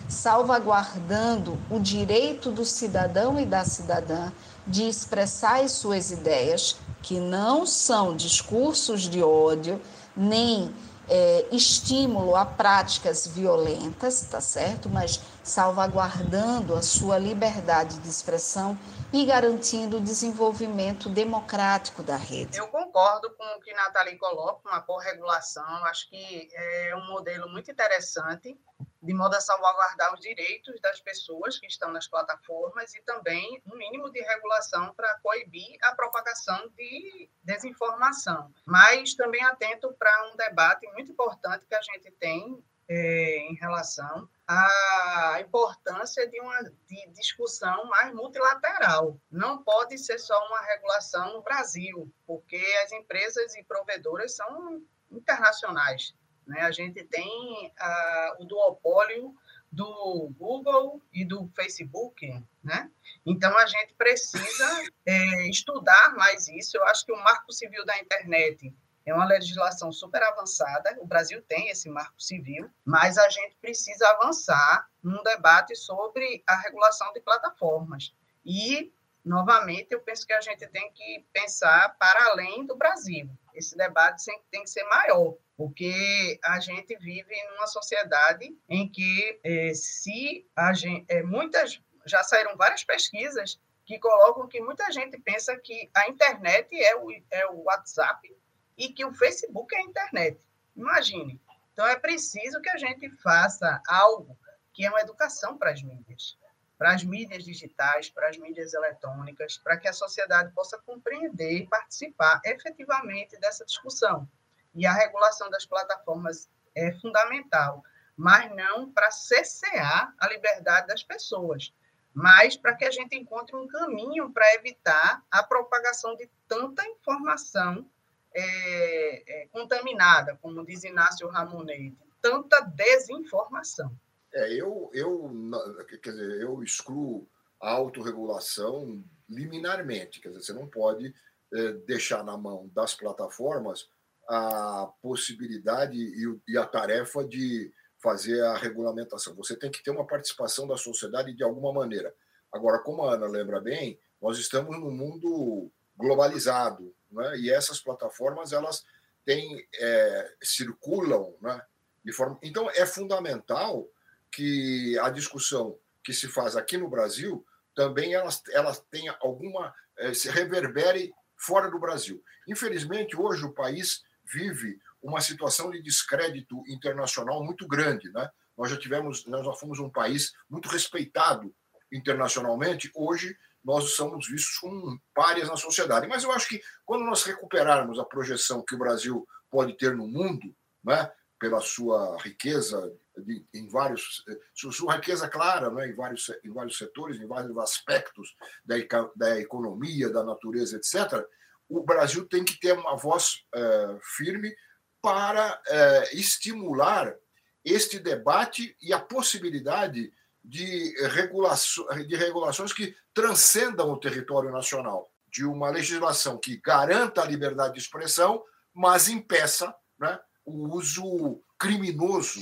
salvaguardando o direito do cidadão e da cidadã de expressar as suas ideias, que não são discursos de ódio, nem é, estímulo a práticas violentas, tá certo? Mas salvaguardando a sua liberdade de expressão e garantindo o desenvolvimento democrático da rede. Eu concordo com o que Nathalie coloca, uma corregulação, acho que é um modelo muito interessante de modo a salvaguardar os direitos das pessoas que estão nas plataformas e também um mínimo de regulação para coibir a propagação de desinformação. Mas também atento para um debate muito importante que a gente tem é, em relação à importância de uma de discussão mais multilateral. Não pode ser só uma regulação no Brasil, porque as empresas e provedoras são internacionais. Né? A gente tem a, o duopólio do Google e do Facebook, né? Então a gente precisa é, estudar mais isso. Eu acho que o Marco Civil da Internet é uma legislação super avançada. O Brasil tem esse Marco Civil, mas a gente precisa avançar num debate sobre a regulação de plataformas. E novamente eu penso que a gente tem que pensar para além do Brasil. Esse debate tem que ser maior porque a gente vive numa sociedade em que é, se a gente, é, muitas já saíram várias pesquisas que colocam que muita gente pensa que a internet é o, é o WhatsApp e que o Facebook é a internet. Imagine. Então é preciso que a gente faça algo que é uma educação para as mídias, para as mídias digitais, para as mídias eletrônicas, para que a sociedade possa compreender e participar efetivamente dessa discussão e a regulação das plataformas é fundamental, mas não para cessear a liberdade das pessoas, mas para que a gente encontre um caminho para evitar a propagação de tanta informação é, é, contaminada, como diz Inácio Ramonet, tanta desinformação. É, eu, eu, quer dizer, eu excluo a autorregulação liminarmente, quer dizer, você não pode é, deixar na mão das plataformas a possibilidade e, a tarefa de fazer a regulamentação. Você tem que ter uma participação da sociedade de alguma maneira. Agora, como a Ana lembra bem, nós estamos num mundo globalizado, né? e essas plataformas elas têm é, circulam, né? De forma, então é fundamental que a discussão que se faz aqui no Brasil também elas, elas tenha alguma é, se reverbere fora do Brasil. Infelizmente hoje o país vive uma situação de descrédito internacional muito grande, né? Nós já tivemos, nós já fomos um país muito respeitado internacionalmente. Hoje nós somos vistos como párias na sociedade. Mas eu acho que quando nós recuperarmos a projeção que o Brasil pode ter no mundo, né, pela sua riqueza de, em vários sua riqueza clara né, em vários em vários setores em vários aspectos da, da economia da natureza etc o Brasil tem que ter uma voz é, firme para é, estimular este debate e a possibilidade de, regulaço, de regulações que transcendam o território nacional, de uma legislação que garanta a liberdade de expressão, mas impeça né, o uso criminoso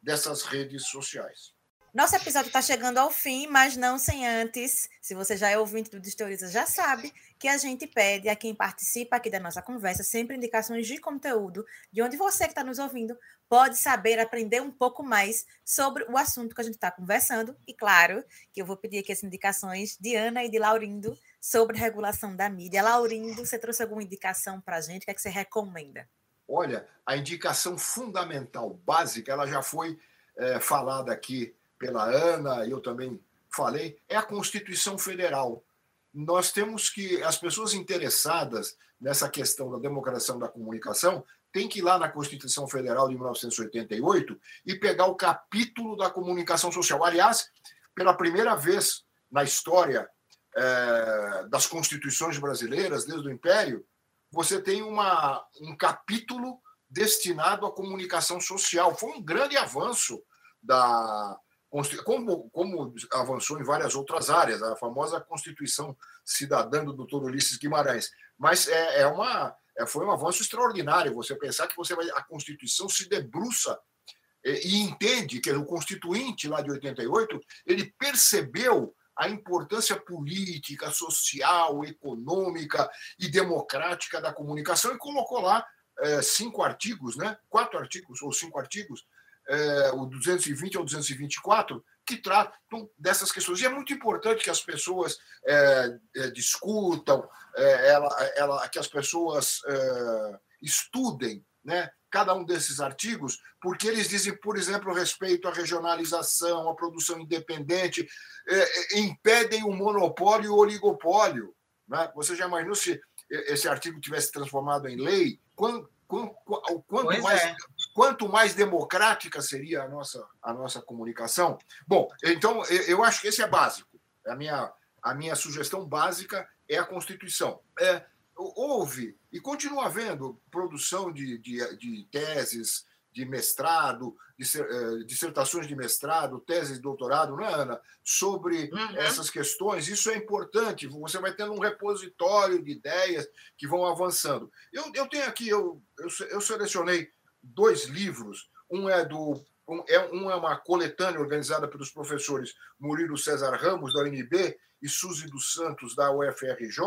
dessas redes sociais. Nosso episódio está chegando ao fim, mas não sem antes. Se você já é ouvinte do Distoriza, já sabe que a gente pede a quem participa aqui da nossa conversa sempre indicações de conteúdo, de onde você que está nos ouvindo pode saber, aprender um pouco mais sobre o assunto que a gente está conversando. E claro que eu vou pedir aqui as indicações de Ana e de Laurindo sobre regulação da mídia. Laurindo, você trouxe alguma indicação para a gente? O que, é que você recomenda? Olha, a indicação fundamental, básica, ela já foi é, falada aqui pela Ana, eu também falei, é a Constituição Federal. Nós temos que, as pessoas interessadas nessa questão da democracia da comunicação, tem que ir lá na Constituição Federal de 1988 e pegar o capítulo da comunicação social. Aliás, pela primeira vez na história é, das constituições brasileiras, desde o Império, você tem uma, um capítulo destinado à comunicação social. Foi um grande avanço da, como, como avançou em várias outras áreas, a famosa Constituição Cidadã do Dr. Ulisses Guimarães. Mas é, é uma, é, foi um avanço extraordinário você pensar que você vai, a Constituição se debruça é, e entende que o Constituinte lá de 88 ele percebeu a importância política, social, econômica e democrática da comunicação e colocou lá é, cinco artigos, né? quatro artigos ou cinco artigos é, o 220 ou 224, que tratam dessas questões. E é muito importante que as pessoas é, é, discutam, é, ela, ela, que as pessoas é, estudem né, cada um desses artigos, porque eles dizem, por exemplo, respeito à regionalização, à produção independente, é, impedem o monopólio e o oligopólio. Né? Você já imaginou se esse artigo tivesse transformado em lei? Quanto, quanto, quanto mais, é quanto mais democrática seria a nossa, a nossa comunicação. Bom, então eu acho que esse é básico. A minha, a minha sugestão básica é a Constituição. É, houve e continua havendo produção de, de, de teses de mestrado, de, eh, dissertações de mestrado, teses de doutorado, não é, Ana? Sobre uhum. essas questões. Isso é importante. Você vai tendo um repositório de ideias que vão avançando. Eu, eu tenho aqui, eu, eu, eu selecionei dois livros. Um é do um é, um é uma coletânea organizada pelos professores Murilo César Ramos, da UNB, e Suzy dos Santos, da UFRJ,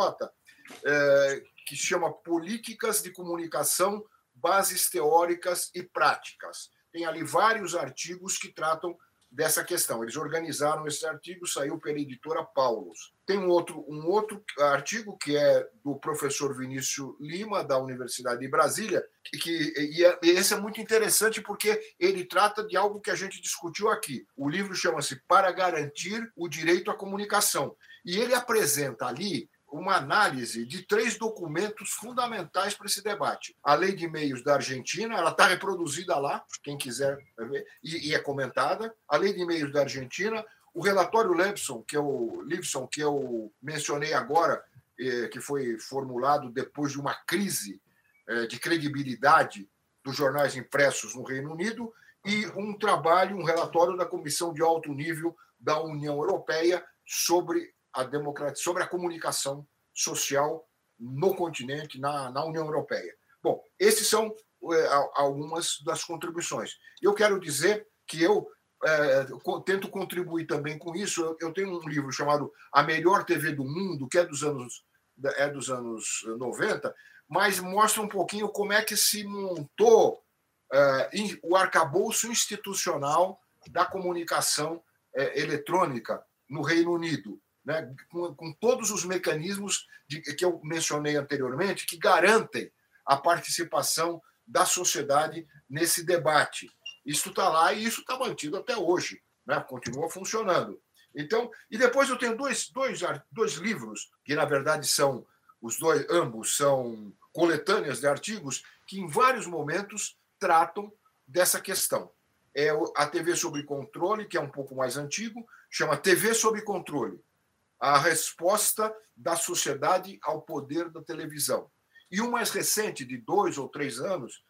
é, que chama Políticas de Comunicação, Bases Teóricas e Práticas. Tem ali vários artigos que tratam dessa questão. Eles organizaram esse artigo, saiu pela editora Paulos. Tem um outro, um outro artigo que é do professor Vinícius Lima, da Universidade de Brasília, que, e, é, e esse é muito interessante porque ele trata de algo que a gente discutiu aqui. O livro chama-se Para Garantir o Direito à Comunicação. E ele apresenta ali uma análise de três documentos fundamentais para esse debate. A Lei de Meios da Argentina, ela está reproduzida lá, quem quiser ver, e, e, é comentada. A Lei de Meios da Argentina, o relatório Levson, que eu, Levson, que eu mencionei agora, eh, que foi formulado depois de uma crise eh, de credibilidade dos jornais impressos no Reino Unido, e um trabalho, um relatório da Comissão de Alto Nível da União Europeia sobre a democracia, sobre a comunicação social no continente, na, na União Europeia. Bom, esses são é, algumas das contribuições. Eu quero dizer que eu é, tento contribuir também com isso. Eu, tenho um livro chamado A Melhor TV do Mundo, que é dos anos é dos anos 90, mas mostra um pouquinho como é que se montou é, o arcabouço institucional da comunicação é, eletrônica no Reino Unido né, com, com, todos os mecanismos de, que eu mencionei anteriormente, que garantem a participação da sociedade nesse debate. Isso está lá e isso está mantido até hoje, né, continua funcionando. Então, e depois eu tenho dois, dois, dois livros, que na verdade são, os dois, ambos são coletâneas de artigos, que em vários momentos tratam dessa questão. é a TV sob controle, que é um pouco mais antigo, chama TV sob controle. A resposta da sociedade ao poder da televisão. E o mais recente, de dois ou três anos,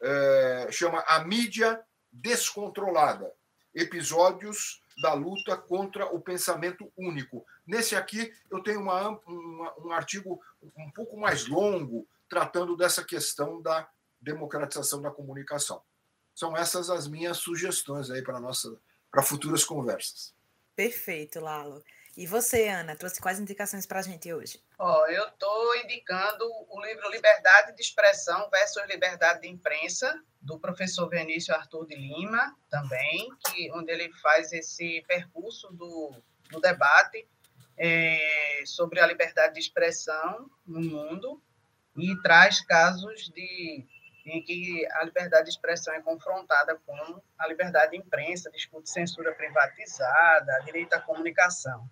é, chama A Mídia Descontrolada Episódios da luta contra o pensamento único. Nesse aqui, eu tenho uma, uma, um artigo um pouco mais longo tratando dessa questão da democratização da comunicação. São essas as minhas sugestões aí para nossa para futuras conversas. Perfeito, Lalo. E você, Ana, trouxe quais indicações para a gente hoje? Oh, eu estou indicando o livro Liberdade de Expressão versus Liberdade de Imprensa, do professor Vinícius Arthur de Lima, também, que, onde ele faz esse percurso do, do debate é, sobre a liberdade de expressão no mundo e traz casos de em que a liberdade de expressão é confrontada com a liberdade de imprensa, discute censura privatizada, direito à comunicação.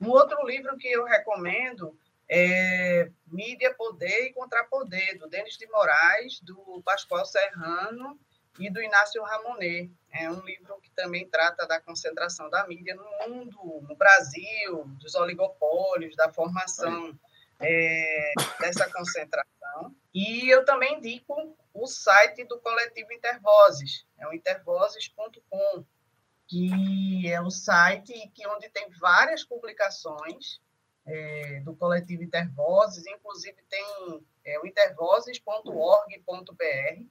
Um outro livro que eu recomendo é Mídia, Poder e Contrapoder, do Denis de Moraes, do Pascoal Serrano e do Inácio Ramonet. É um livro que também trata da concentração da mídia no mundo, no Brasil, dos oligopólios, da formação é, dessa concentração. E eu também indico o site do coletivo Intervozes, é o intervozes.com, que é o site que, onde tem várias publicações é, do coletivo Intervozes, inclusive tem é, o intervozes.org.br,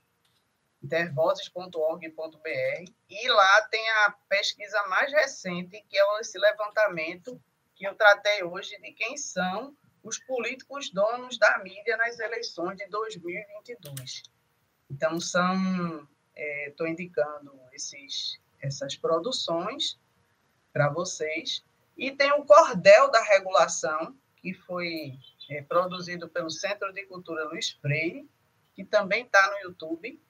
intervozes.org.br, e lá tem a pesquisa mais recente, que é esse levantamento que eu tratei hoje de quem são os políticos donos da mídia nas eleições de 2022. Então, são, estou é, indicando esses essas produções para vocês. E tem o Cordel da Regulação, que foi é, produzido pelo Centro de Cultura Luiz Freire, que também está no YouTube,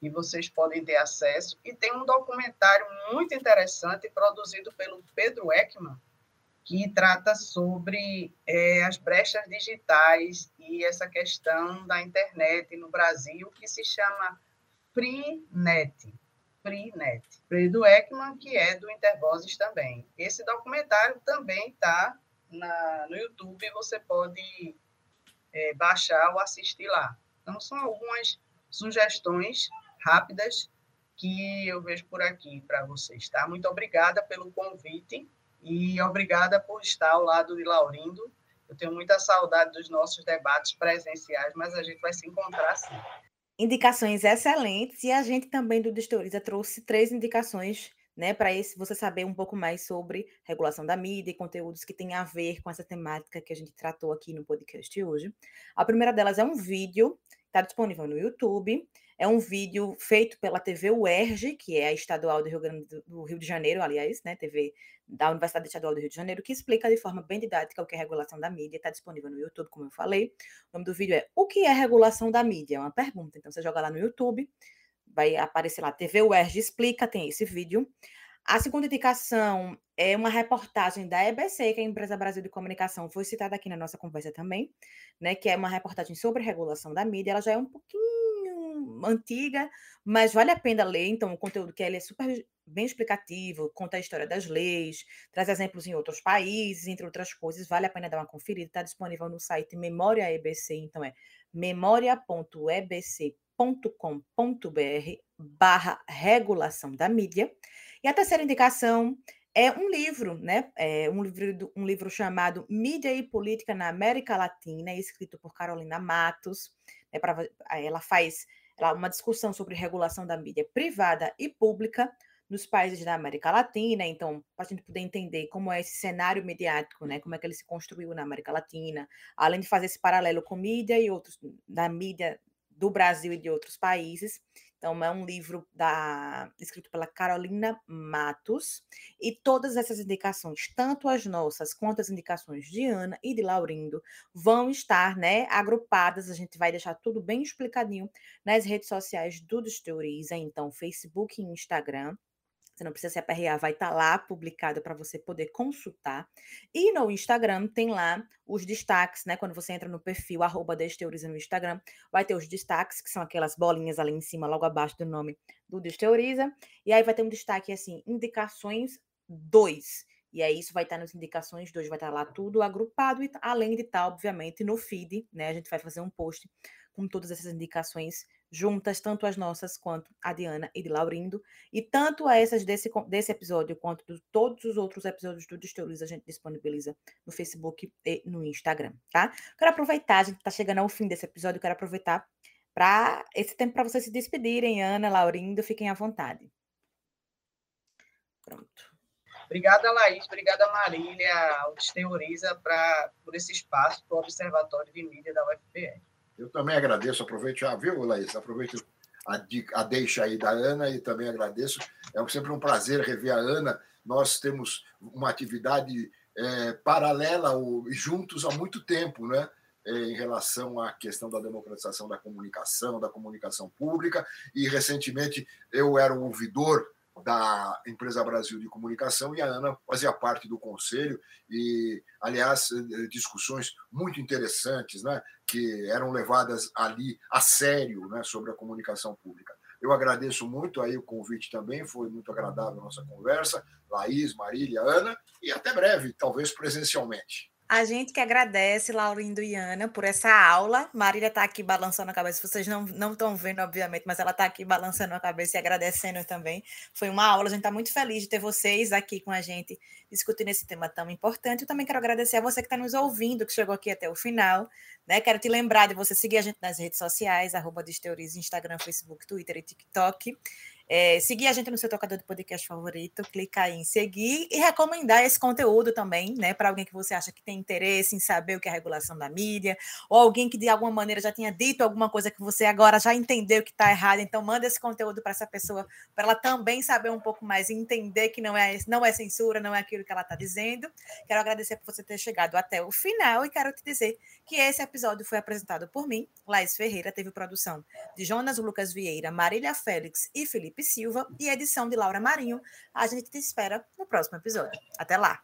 e vocês podem ter acesso. E tem um documentário muito interessante produzido pelo Pedro Ekman, que trata sobre é, as brechas digitais e essa questão da internet no Brasil, que se chama FreeNet. FreeNet. Fredo Ekman, que é do Intervozes também. Esse documentário também está no YouTube, você pode é, baixar ou assistir lá. Então, são algumas sugestões rápidas que eu vejo por aqui para vocês, tá? Muito obrigada pelo convite e obrigada por estar ao lado de Laurindo. Eu tenho muita saudade dos nossos debates presenciais, mas a gente vai se encontrar sim indicações excelentes e a gente também do Distoriza trouxe três indicações né, para você saber um pouco mais sobre regulação da mídia e conteúdos que têm a ver com essa temática que a gente tratou aqui no podcast hoje. A primeira delas é um vídeo, está disponível no YouTube, é um vídeo feito pela TV UERJ, que é a estadual do Rio, Grande do Rio de Janeiro, aliás, né, TV da Universidade Estadual do Rio de Janeiro, que explica de forma bem didática o que é regulação da mídia. Está disponível no YouTube, como eu falei. O nome do vídeo é O que é regulação da mídia? É uma pergunta. Então, você joga lá no YouTube, vai aparecer lá TV UERJ Explica, tem esse vídeo. A segunda indicação é uma reportagem da EBC, que é a Empresa Brasil de Comunicação, foi citada aqui na nossa conversa também, né, que é uma reportagem sobre regulação da mídia. Ela já é um pouquinho antiga, mas vale a pena ler. Então, o conteúdo que ela é super bem explicativo, conta a história das leis, traz exemplos em outros países, entre outras coisas. Vale a pena dar uma conferida. Está disponível no site Memória EBC, então é memoria.ebc.com.br barra regulação da mídia. E a terceira indicação é um livro, né? É um livro, um livro chamado Mídia e Política na América Latina, escrito por Carolina Matos. É pra, ela faz uma discussão sobre regulação da mídia privada e pública nos países da América Latina, então, para a gente poder entender como é esse cenário mediático, né, como é que ele se construiu na América Latina, além de fazer esse paralelo com mídia e outros, da mídia do Brasil e de outros países. Então, é um livro da, escrito pela Carolina Matos, e todas essas indicações, tanto as nossas quanto as indicações de Ana e de Laurindo, vão estar né, agrupadas. A gente vai deixar tudo bem explicadinho nas redes sociais do Desteoriza, então, Facebook e Instagram. Você não precisa se aperrear, vai estar tá lá publicado para você poder consultar. E no Instagram tem lá os destaques, né? Quando você entra no perfil arroba Desteoriza no Instagram, vai ter os destaques, que são aquelas bolinhas ali em cima, logo abaixo do nome do Desteoriza. E aí vai ter um destaque assim, indicações 2. E aí isso vai estar nas indicações 2, vai estar lá tudo agrupado, e além de estar, obviamente, no feed, né? A gente vai fazer um post com todas essas indicações juntas, tanto as nossas quanto a Diana e de Laurindo, e tanto essas desse, desse episódio quanto de todos os outros episódios do Desteoriza a gente disponibiliza no Facebook e no Instagram, tá? Quero aproveitar, a gente está chegando ao fim desse episódio, quero aproveitar para esse tempo para vocês se despedirem, Ana, Laurindo, fiquem à vontade. Pronto. Obrigada, Laís. Obrigada, Marília, ao Desteoriza, pra, por esse espaço para o Observatório de Mídia da UFPR. Eu também agradeço, aproveite, ah, viu, Laís? Aproveite a, a deixa aí da Ana e também agradeço. É sempre um prazer rever a Ana. Nós temos uma atividade é, paralela e juntos há muito tempo, né? É, em relação à questão da democratização da comunicação, da comunicação pública, e recentemente eu era um ouvidor da Empresa Brasil de Comunicação e a Ana fazia parte do conselho e, aliás, eh, discussões muito interessantes, né, que eram levadas ali a sério, né, sobre a comunicação pública. Eu agradeço muito aí o convite também, foi muito agradável a nossa conversa, Laís, Marília, Ana, e até breve, talvez presencialmente. A gente que agradece, Laurindo e Ana, por essa aula. Marília está aqui balançando a cabeça. Vocês não estão vendo, obviamente, mas ela está aqui balançando a cabeça e agradecendo também. Foi uma aula. A gente está muito feliz de ter vocês aqui com a gente discutindo esse tema tão importante. Eu também quero agradecer a você que está nos ouvindo, que chegou aqui até o final. Né? Quero te lembrar de você seguir a gente nas redes sociais, arroba Instagram, Facebook, Twitter e TikTok. É, seguir a gente no seu tocador de podcast favorito, clicar em seguir e recomendar esse conteúdo também, né, para alguém que você acha que tem interesse em saber o que é a regulação da mídia, ou alguém que de alguma maneira já tinha dito alguma coisa que você agora já entendeu que está errado, então manda esse conteúdo para essa pessoa, para ela também saber um pouco mais e entender que não é, não é censura, não é aquilo que ela está dizendo. Quero agradecer por você ter chegado até o final e quero te dizer que esse episódio foi apresentado por mim, Laís Ferreira, teve produção de Jonas Lucas Vieira, Marília Félix e Felipe Silva e edição de Laura Marinho. A gente te espera no próximo episódio. Até lá!